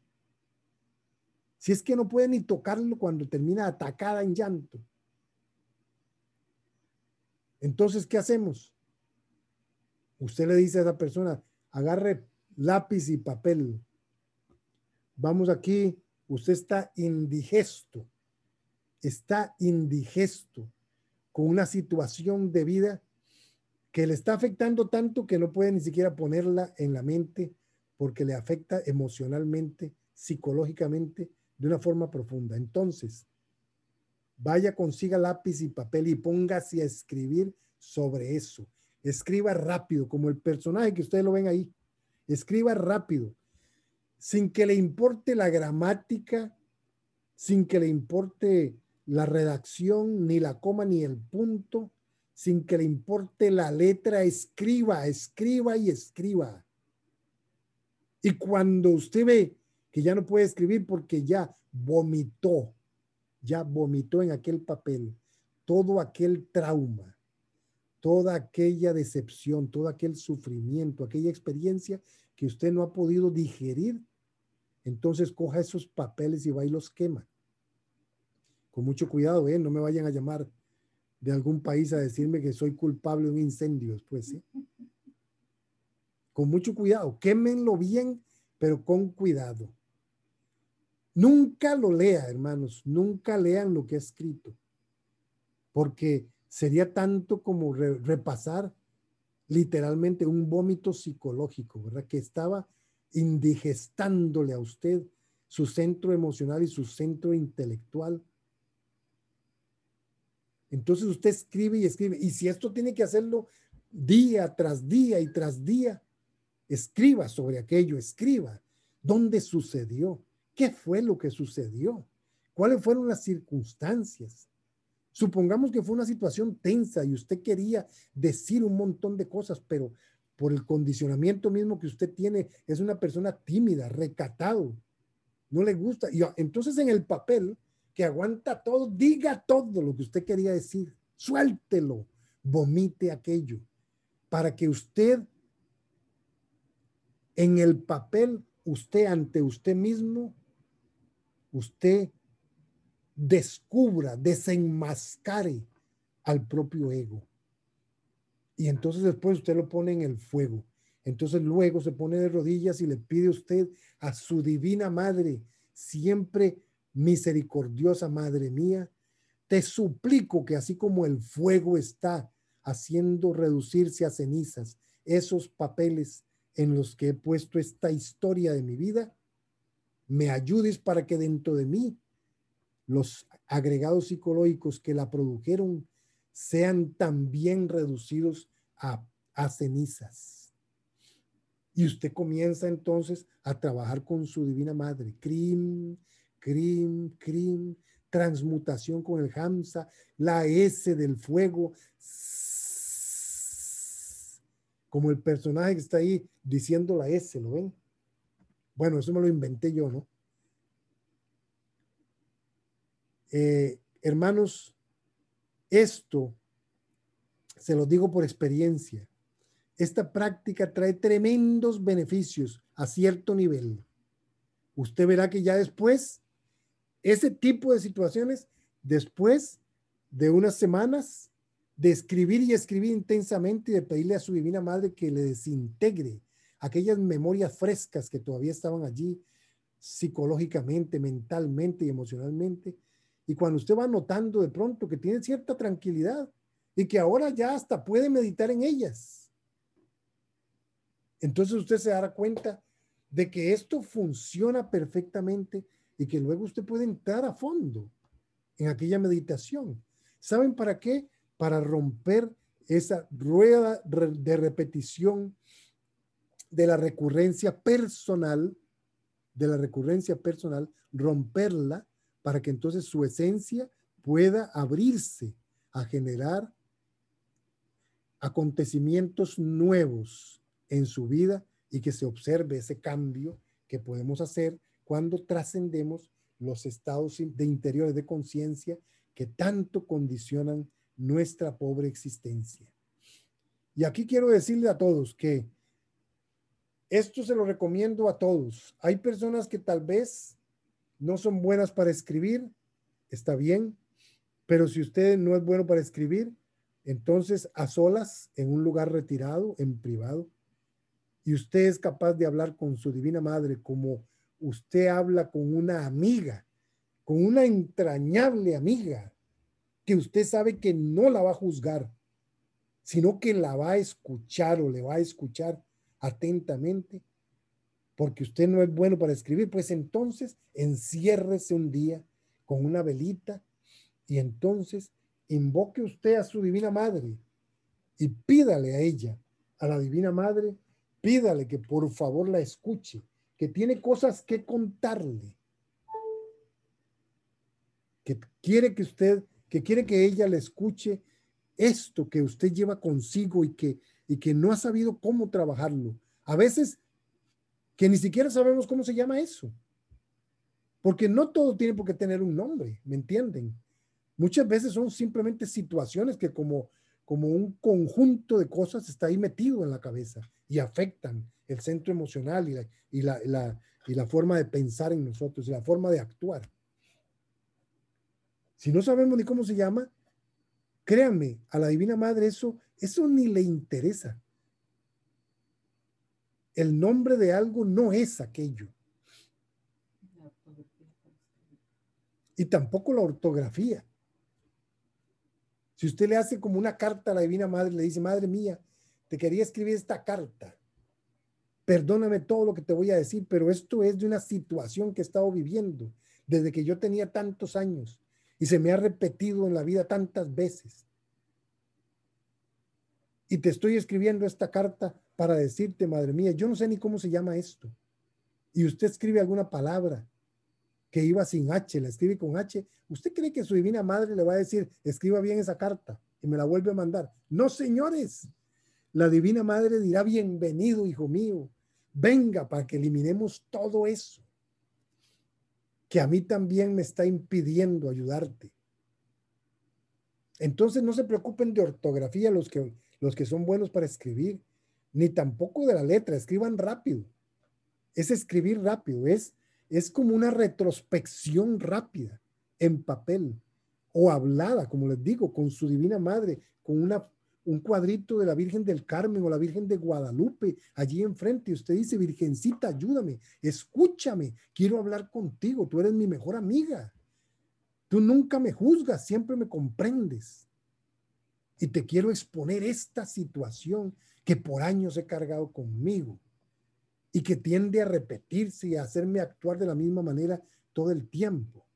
Si es que no puede ni tocarlo cuando termina atacada en llanto. Entonces, ¿qué hacemos? Usted le dice a esa persona, agarre lápiz y papel. Vamos aquí, usted está indigesto, está indigesto con una situación de vida que le está afectando tanto que no puede ni siquiera ponerla en la mente porque le afecta emocionalmente, psicológicamente, de una forma profunda. Entonces, vaya, consiga lápiz y papel y póngase a escribir sobre eso. Escriba rápido, como el personaje que ustedes lo ven ahí. Escriba rápido, sin que le importe la gramática, sin que le importe la redacción, ni la coma, ni el punto, sin que le importe la letra, escriba, escriba y escriba. Y cuando usted ve que ya no puede escribir porque ya vomitó, ya vomitó en aquel papel todo aquel trauma, toda aquella decepción, todo aquel sufrimiento, aquella experiencia que usted no ha podido digerir, entonces coja esos papeles y va y los quema. Con mucho cuidado, ¿eh? no me vayan a llamar de algún país a decirme que soy culpable de un incendio después. ¿eh? Con mucho cuidado, quémenlo bien, pero con cuidado. Nunca lo lea, hermanos, nunca lean lo que ha escrito, porque sería tanto como repasar literalmente un vómito psicológico, ¿verdad? Que estaba indigestándole a usted su centro emocional y su centro intelectual. Entonces usted escribe y escribe, y si esto tiene que hacerlo día tras día y tras día, escriba sobre aquello, escriba dónde sucedió, ¿Qué fue lo que sucedió? ¿Cuáles fueron las circunstancias? Supongamos que fue una situación tensa y usted quería decir un montón de cosas, pero por el condicionamiento mismo que usted tiene, es una persona tímida, recatado, no le gusta. Y entonces en el papel que aguanta todo, diga todo lo que usted quería decir, suéltelo, vomite aquello, para que usted en el papel, usted ante usted mismo, usted descubra, desenmascare al propio ego. Y entonces después usted lo pone en el fuego. Entonces luego se pone de rodillas y le pide usted a su divina madre, siempre misericordiosa madre mía, te suplico que así como el fuego está haciendo reducirse a cenizas esos papeles en los que he puesto esta historia de mi vida, me ayudes para que dentro de mí los agregados psicológicos que la produjeron sean también reducidos a, cenizas. Y usted comienza entonces a trabajar con su divina madre. Crim, crim, crim, transmutación con el Hamza, la S del fuego, como el personaje que está ahí diciendo la S, ¿lo ven? Bueno, eso me lo inventé yo, ¿no? Eh, hermanos, esto se lo digo por experiencia. Esta práctica trae tremendos beneficios a cierto nivel. Usted verá que ya después, ese tipo de situaciones, después de unas semanas de escribir y escribir intensamente y de pedirle a su divina madre que le desintegre aquellas memorias frescas que todavía estaban allí psicológicamente, mentalmente y emocionalmente. Y cuando usted va notando de pronto que tiene cierta tranquilidad y que ahora ya hasta puede meditar en ellas, entonces usted se dará cuenta de que esto funciona perfectamente y que luego usted puede entrar a fondo en aquella meditación. ¿Saben para qué? Para romper esa rueda de repetición de la recurrencia personal, de la recurrencia personal, romperla para que entonces su esencia pueda abrirse a generar acontecimientos nuevos en su vida y que se observe ese cambio que podemos hacer cuando trascendemos los estados de interiores de conciencia que tanto condicionan nuestra pobre existencia. Y aquí quiero decirle a todos que esto se lo recomiendo a todos. Hay personas que tal vez no son buenas para escribir, está bien, pero si usted no es bueno para escribir, entonces a solas, en un lugar retirado, en privado, y usted es capaz de hablar con su divina madre como usted habla con una amiga, con una entrañable amiga, que usted sabe que no la va a juzgar, sino que la va a escuchar o le va a escuchar atentamente, porque usted no es bueno para escribir, pues entonces enciérrese un día con una velita y entonces invoque usted a su divina madre y pídale a ella, a la divina madre, pídale que por favor la escuche, que tiene cosas que contarle, que quiere que usted, que quiere que ella le escuche esto que usted lleva consigo y que, y que no ha sabido cómo trabajarlo. A veces que ni siquiera sabemos cómo se llama eso. Porque no todo tiene por qué tener un nombre, ¿me entienden? Muchas veces son simplemente situaciones que como, como un conjunto de cosas está ahí metido en la cabeza y afectan el centro emocional y la, y la, la, y la forma de pensar en nosotros y la forma de actuar. Si no sabemos ni cómo se llama, créanme, a la Divina Madre eso, eso ni le interesa. El nombre de algo no es aquello. Y tampoco la ortografía. Si usted le hace como una carta a la Divina Madre, le dice, Madre mía, te quería escribir esta carta. Perdóname todo lo que te voy a decir, pero esto es de una situación que he estado viviendo desde que yo tenía tantos años y se me ha repetido en la vida tantas veces. Y te estoy escribiendo esta carta para decirte, madre mía, yo no sé ni cómo se llama esto. Y usted escribe alguna palabra que iba sin H, la escribe con H, ¿usted cree que su divina madre le va a decir, escriba bien esa carta y me la vuelve a mandar? No, señores. La divina madre dirá, bienvenido, hijo mío, venga para que eliminemos todo eso que a mí también me está impidiendo ayudarte. Entonces no se preocupen de ortografía los que, los que son buenos para escribir, ni tampoco de la letra, escriban rápido. Es escribir rápido, es es como una retrospección rápida en papel o hablada, como les digo, con su divina madre, con una, un cuadrito de la Virgen del Carmen o la Virgen de Guadalupe allí enfrente. Y usted dice, Virgencita, ayúdame, escúchame, quiero hablar contigo, tú eres mi mejor amiga. Tú nunca me juzgas, siempre me comprendes. Y te quiero exponer esta situación que por años he cargado conmigo y que tiende a repetirse y a hacerme actuar de la misma manera todo el tiempo.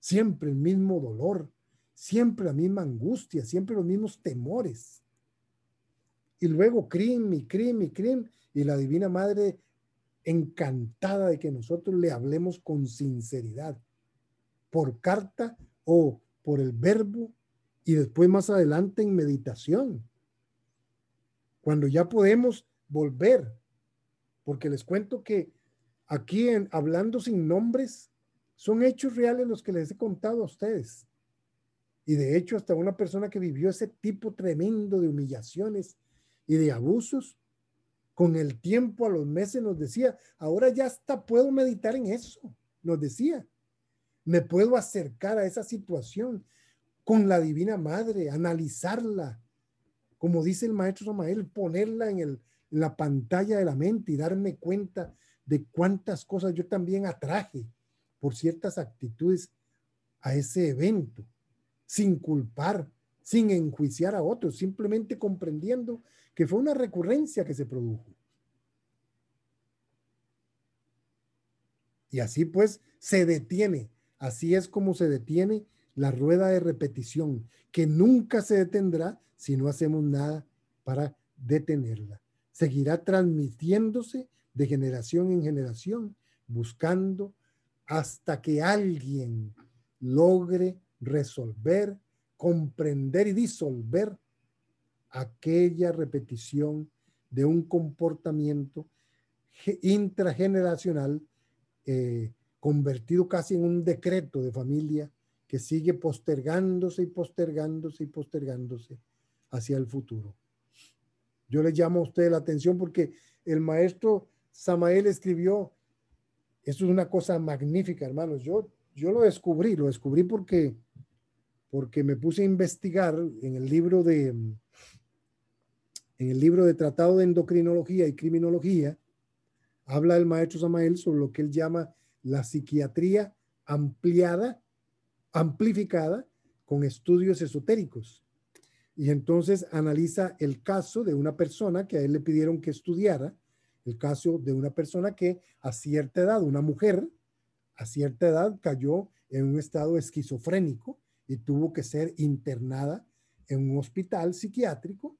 Siempre el mismo dolor, siempre la misma angustia, siempre los mismos temores. Y luego crimen y crimen y y la Divina Madre encantada de que nosotros le hablemos con sinceridad, por carta o por el verbo y después más adelante en meditación. Cuando ya podemos volver porque les cuento que aquí en Hablando sin nombres son hechos reales los que les he contado a ustedes. Y de hecho, hasta una persona que vivió ese tipo tremendo de humillaciones y de abusos, con el tiempo a los meses nos decía, ahora ya hasta puedo meditar en eso, nos decía. Me puedo acercar a esa situación con la Divina Madre, analizarla, como dice el maestro Samael, ponerla en el, la pantalla de la mente y darme cuenta de cuántas cosas yo también atraje por ciertas actitudes a ese evento, sin culpar, sin enjuiciar a otros, simplemente comprendiendo que fue una recurrencia que se produjo. Y así pues se detiene. Así es como se detiene la rueda de repetición, que nunca se detendrá si no hacemos nada para detenerla. Seguirá transmitiéndose de generación en generación, buscando hasta que alguien logre resolver, comprender y disolver aquella repetición de un comportamiento intrageneracional eh, convertido casi en un decreto de familia que sigue postergándose y postergándose y postergándose hacia el futuro. Yo le llamo a usted la atención porque el maestro Samael escribió, esto es una cosa magnífica, hermanos. Yo, yo lo descubrí, lo descubrí porque, porque me puse a investigar en el libro de, en el libro de Tratado de Endocrinología y Criminología, habla el maestro Samael sobre lo que él llama la psiquiatría ampliada, amplificada con estudios esotéricos. Y entonces analiza el caso de una persona que a él le pidieron que estudiara, el caso de una persona que a cierta edad, una mujer, a cierta edad cayó en un estado esquizofrénico y tuvo que ser internada en un hospital psiquiátrico.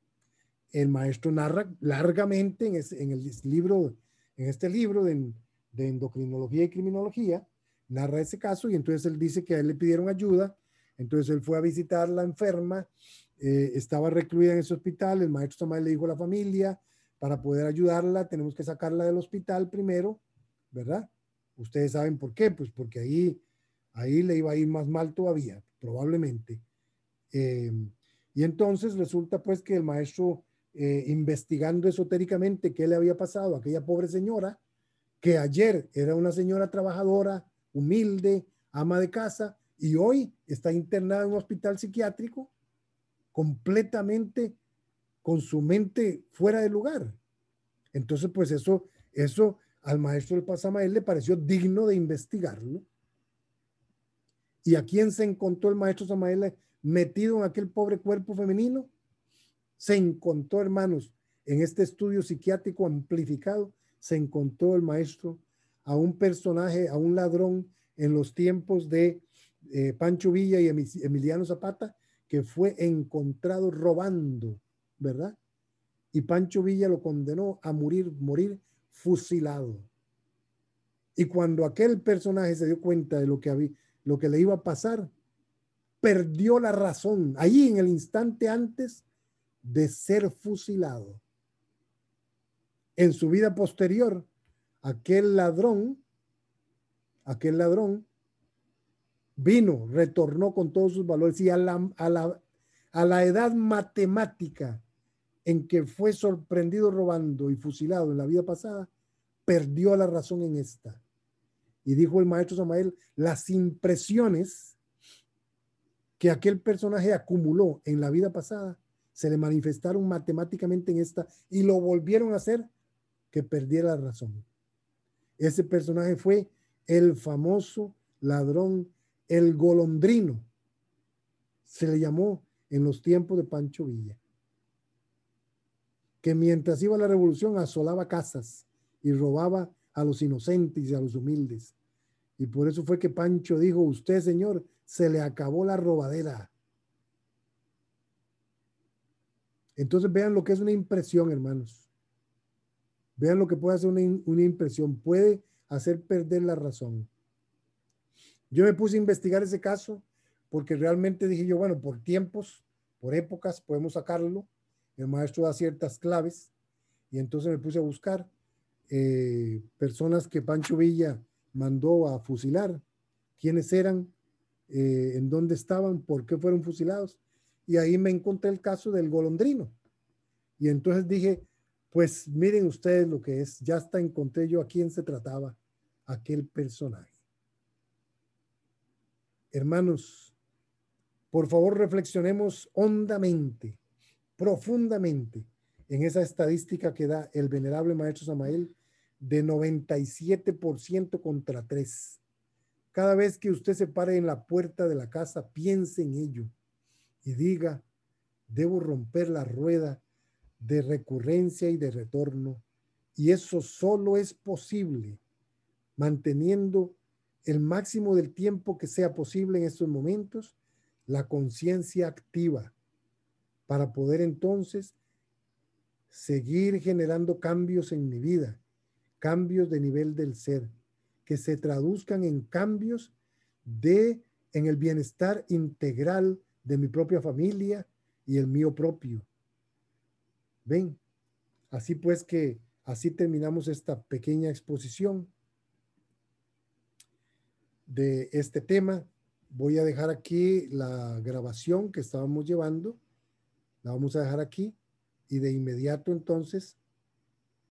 El maestro narra largamente en, el libro, en este libro de, de endocrinología y criminología, narra ese caso y entonces él dice que a él le pidieron ayuda, entonces él fue a visitar la enferma, eh, estaba recluida en ese hospital, el maestro Samael le dijo a la familia, para poder ayudarla tenemos que sacarla del hospital primero, ¿verdad? Ustedes saben por qué, pues porque ahí, ahí le iba a ir más mal todavía, probablemente. Eh, y entonces resulta pues que el maestro, eh, investigando esotéricamente qué le había pasado a aquella pobre señora, que ayer era una señora trabajadora, humilde, ama de casa, y hoy está internada en un hospital psiquiátrico completamente con su mente fuera de lugar. Entonces, pues eso, eso al maestro del Pasamael le pareció digno de investigarlo. ¿Y a quién se encontró el maestro Samael metido en aquel pobre cuerpo femenino? Se encontró, hermanos, en este estudio psiquiátrico amplificado, se encontró el maestro a un personaje, a un ladrón en los tiempos de eh, Pancho Villa y Emiliano Zapata, que fue encontrado robando, ¿verdad? Y Pancho Villa lo condenó a morir, morir fusilado. Y cuando aquel personaje se dio cuenta de lo que, había, lo que le iba a pasar, perdió la razón, ahí en el instante antes de ser fusilado en su vida posterior, aquel ladrón, aquel ladrón vino, retornó con todos sus valores y a la, edad matemática en que fue sorprendido robando y fusilado en la vida pasada, perdió la razón en esta. Y dijo el maestro Samael, las impresiones que aquel personaje acumuló en la vida pasada se le manifestaron matemáticamente en esta y lo volvieron a hacer que perdiera la razón. Ese personaje fue el famoso ladrón, el golondrino. Se le llamó en los tiempos de Pancho Villa. Que mientras iba la revolución asolaba casas y robaba a los inocentes y a los humildes. Y por eso fue que Pancho dijo, usted señor, se le acabó la robadera. Entonces vean lo que es una impresión, hermanos. Vean lo que puede hacer una, impresión. Puede hacer perder la razón. Yo me puse a investigar ese caso porque realmente dije yo, bueno, por tiempos, por épocas, podemos sacarlo. El maestro da ciertas claves y entonces me puse a buscar eh, personas que Pancho Villa mandó a fusilar, quiénes eran, eh, en dónde estaban, por qué fueron fusilados. Y ahí me encontré el caso del golondrino. Y entonces dije, pues miren ustedes lo que es, ya hasta encontré yo a quién se trataba aquel personaje. Hermanos, por favor reflexionemos hondamente, profundamente en esa estadística que da el venerable maestro Samael de 97% contra 3. Cada vez que usted se pare en la puerta de la casa, piense en ello y diga, debo romper la rueda de recurrencia y de retorno. Y eso solo es posible manteniendo el máximo del tiempo que sea posible en estos momentos la conciencia activa para poder entonces seguir generando cambios en mi vida, cambios de nivel del ser, que se traduzcan en cambios de en el bienestar integral de mi propia familia y el mío propio. Ven, así pues que así terminamos esta pequeña exposición de este tema. Voy a dejar aquí la grabación que estábamos llevando. La vamos a dejar aquí y de inmediato entonces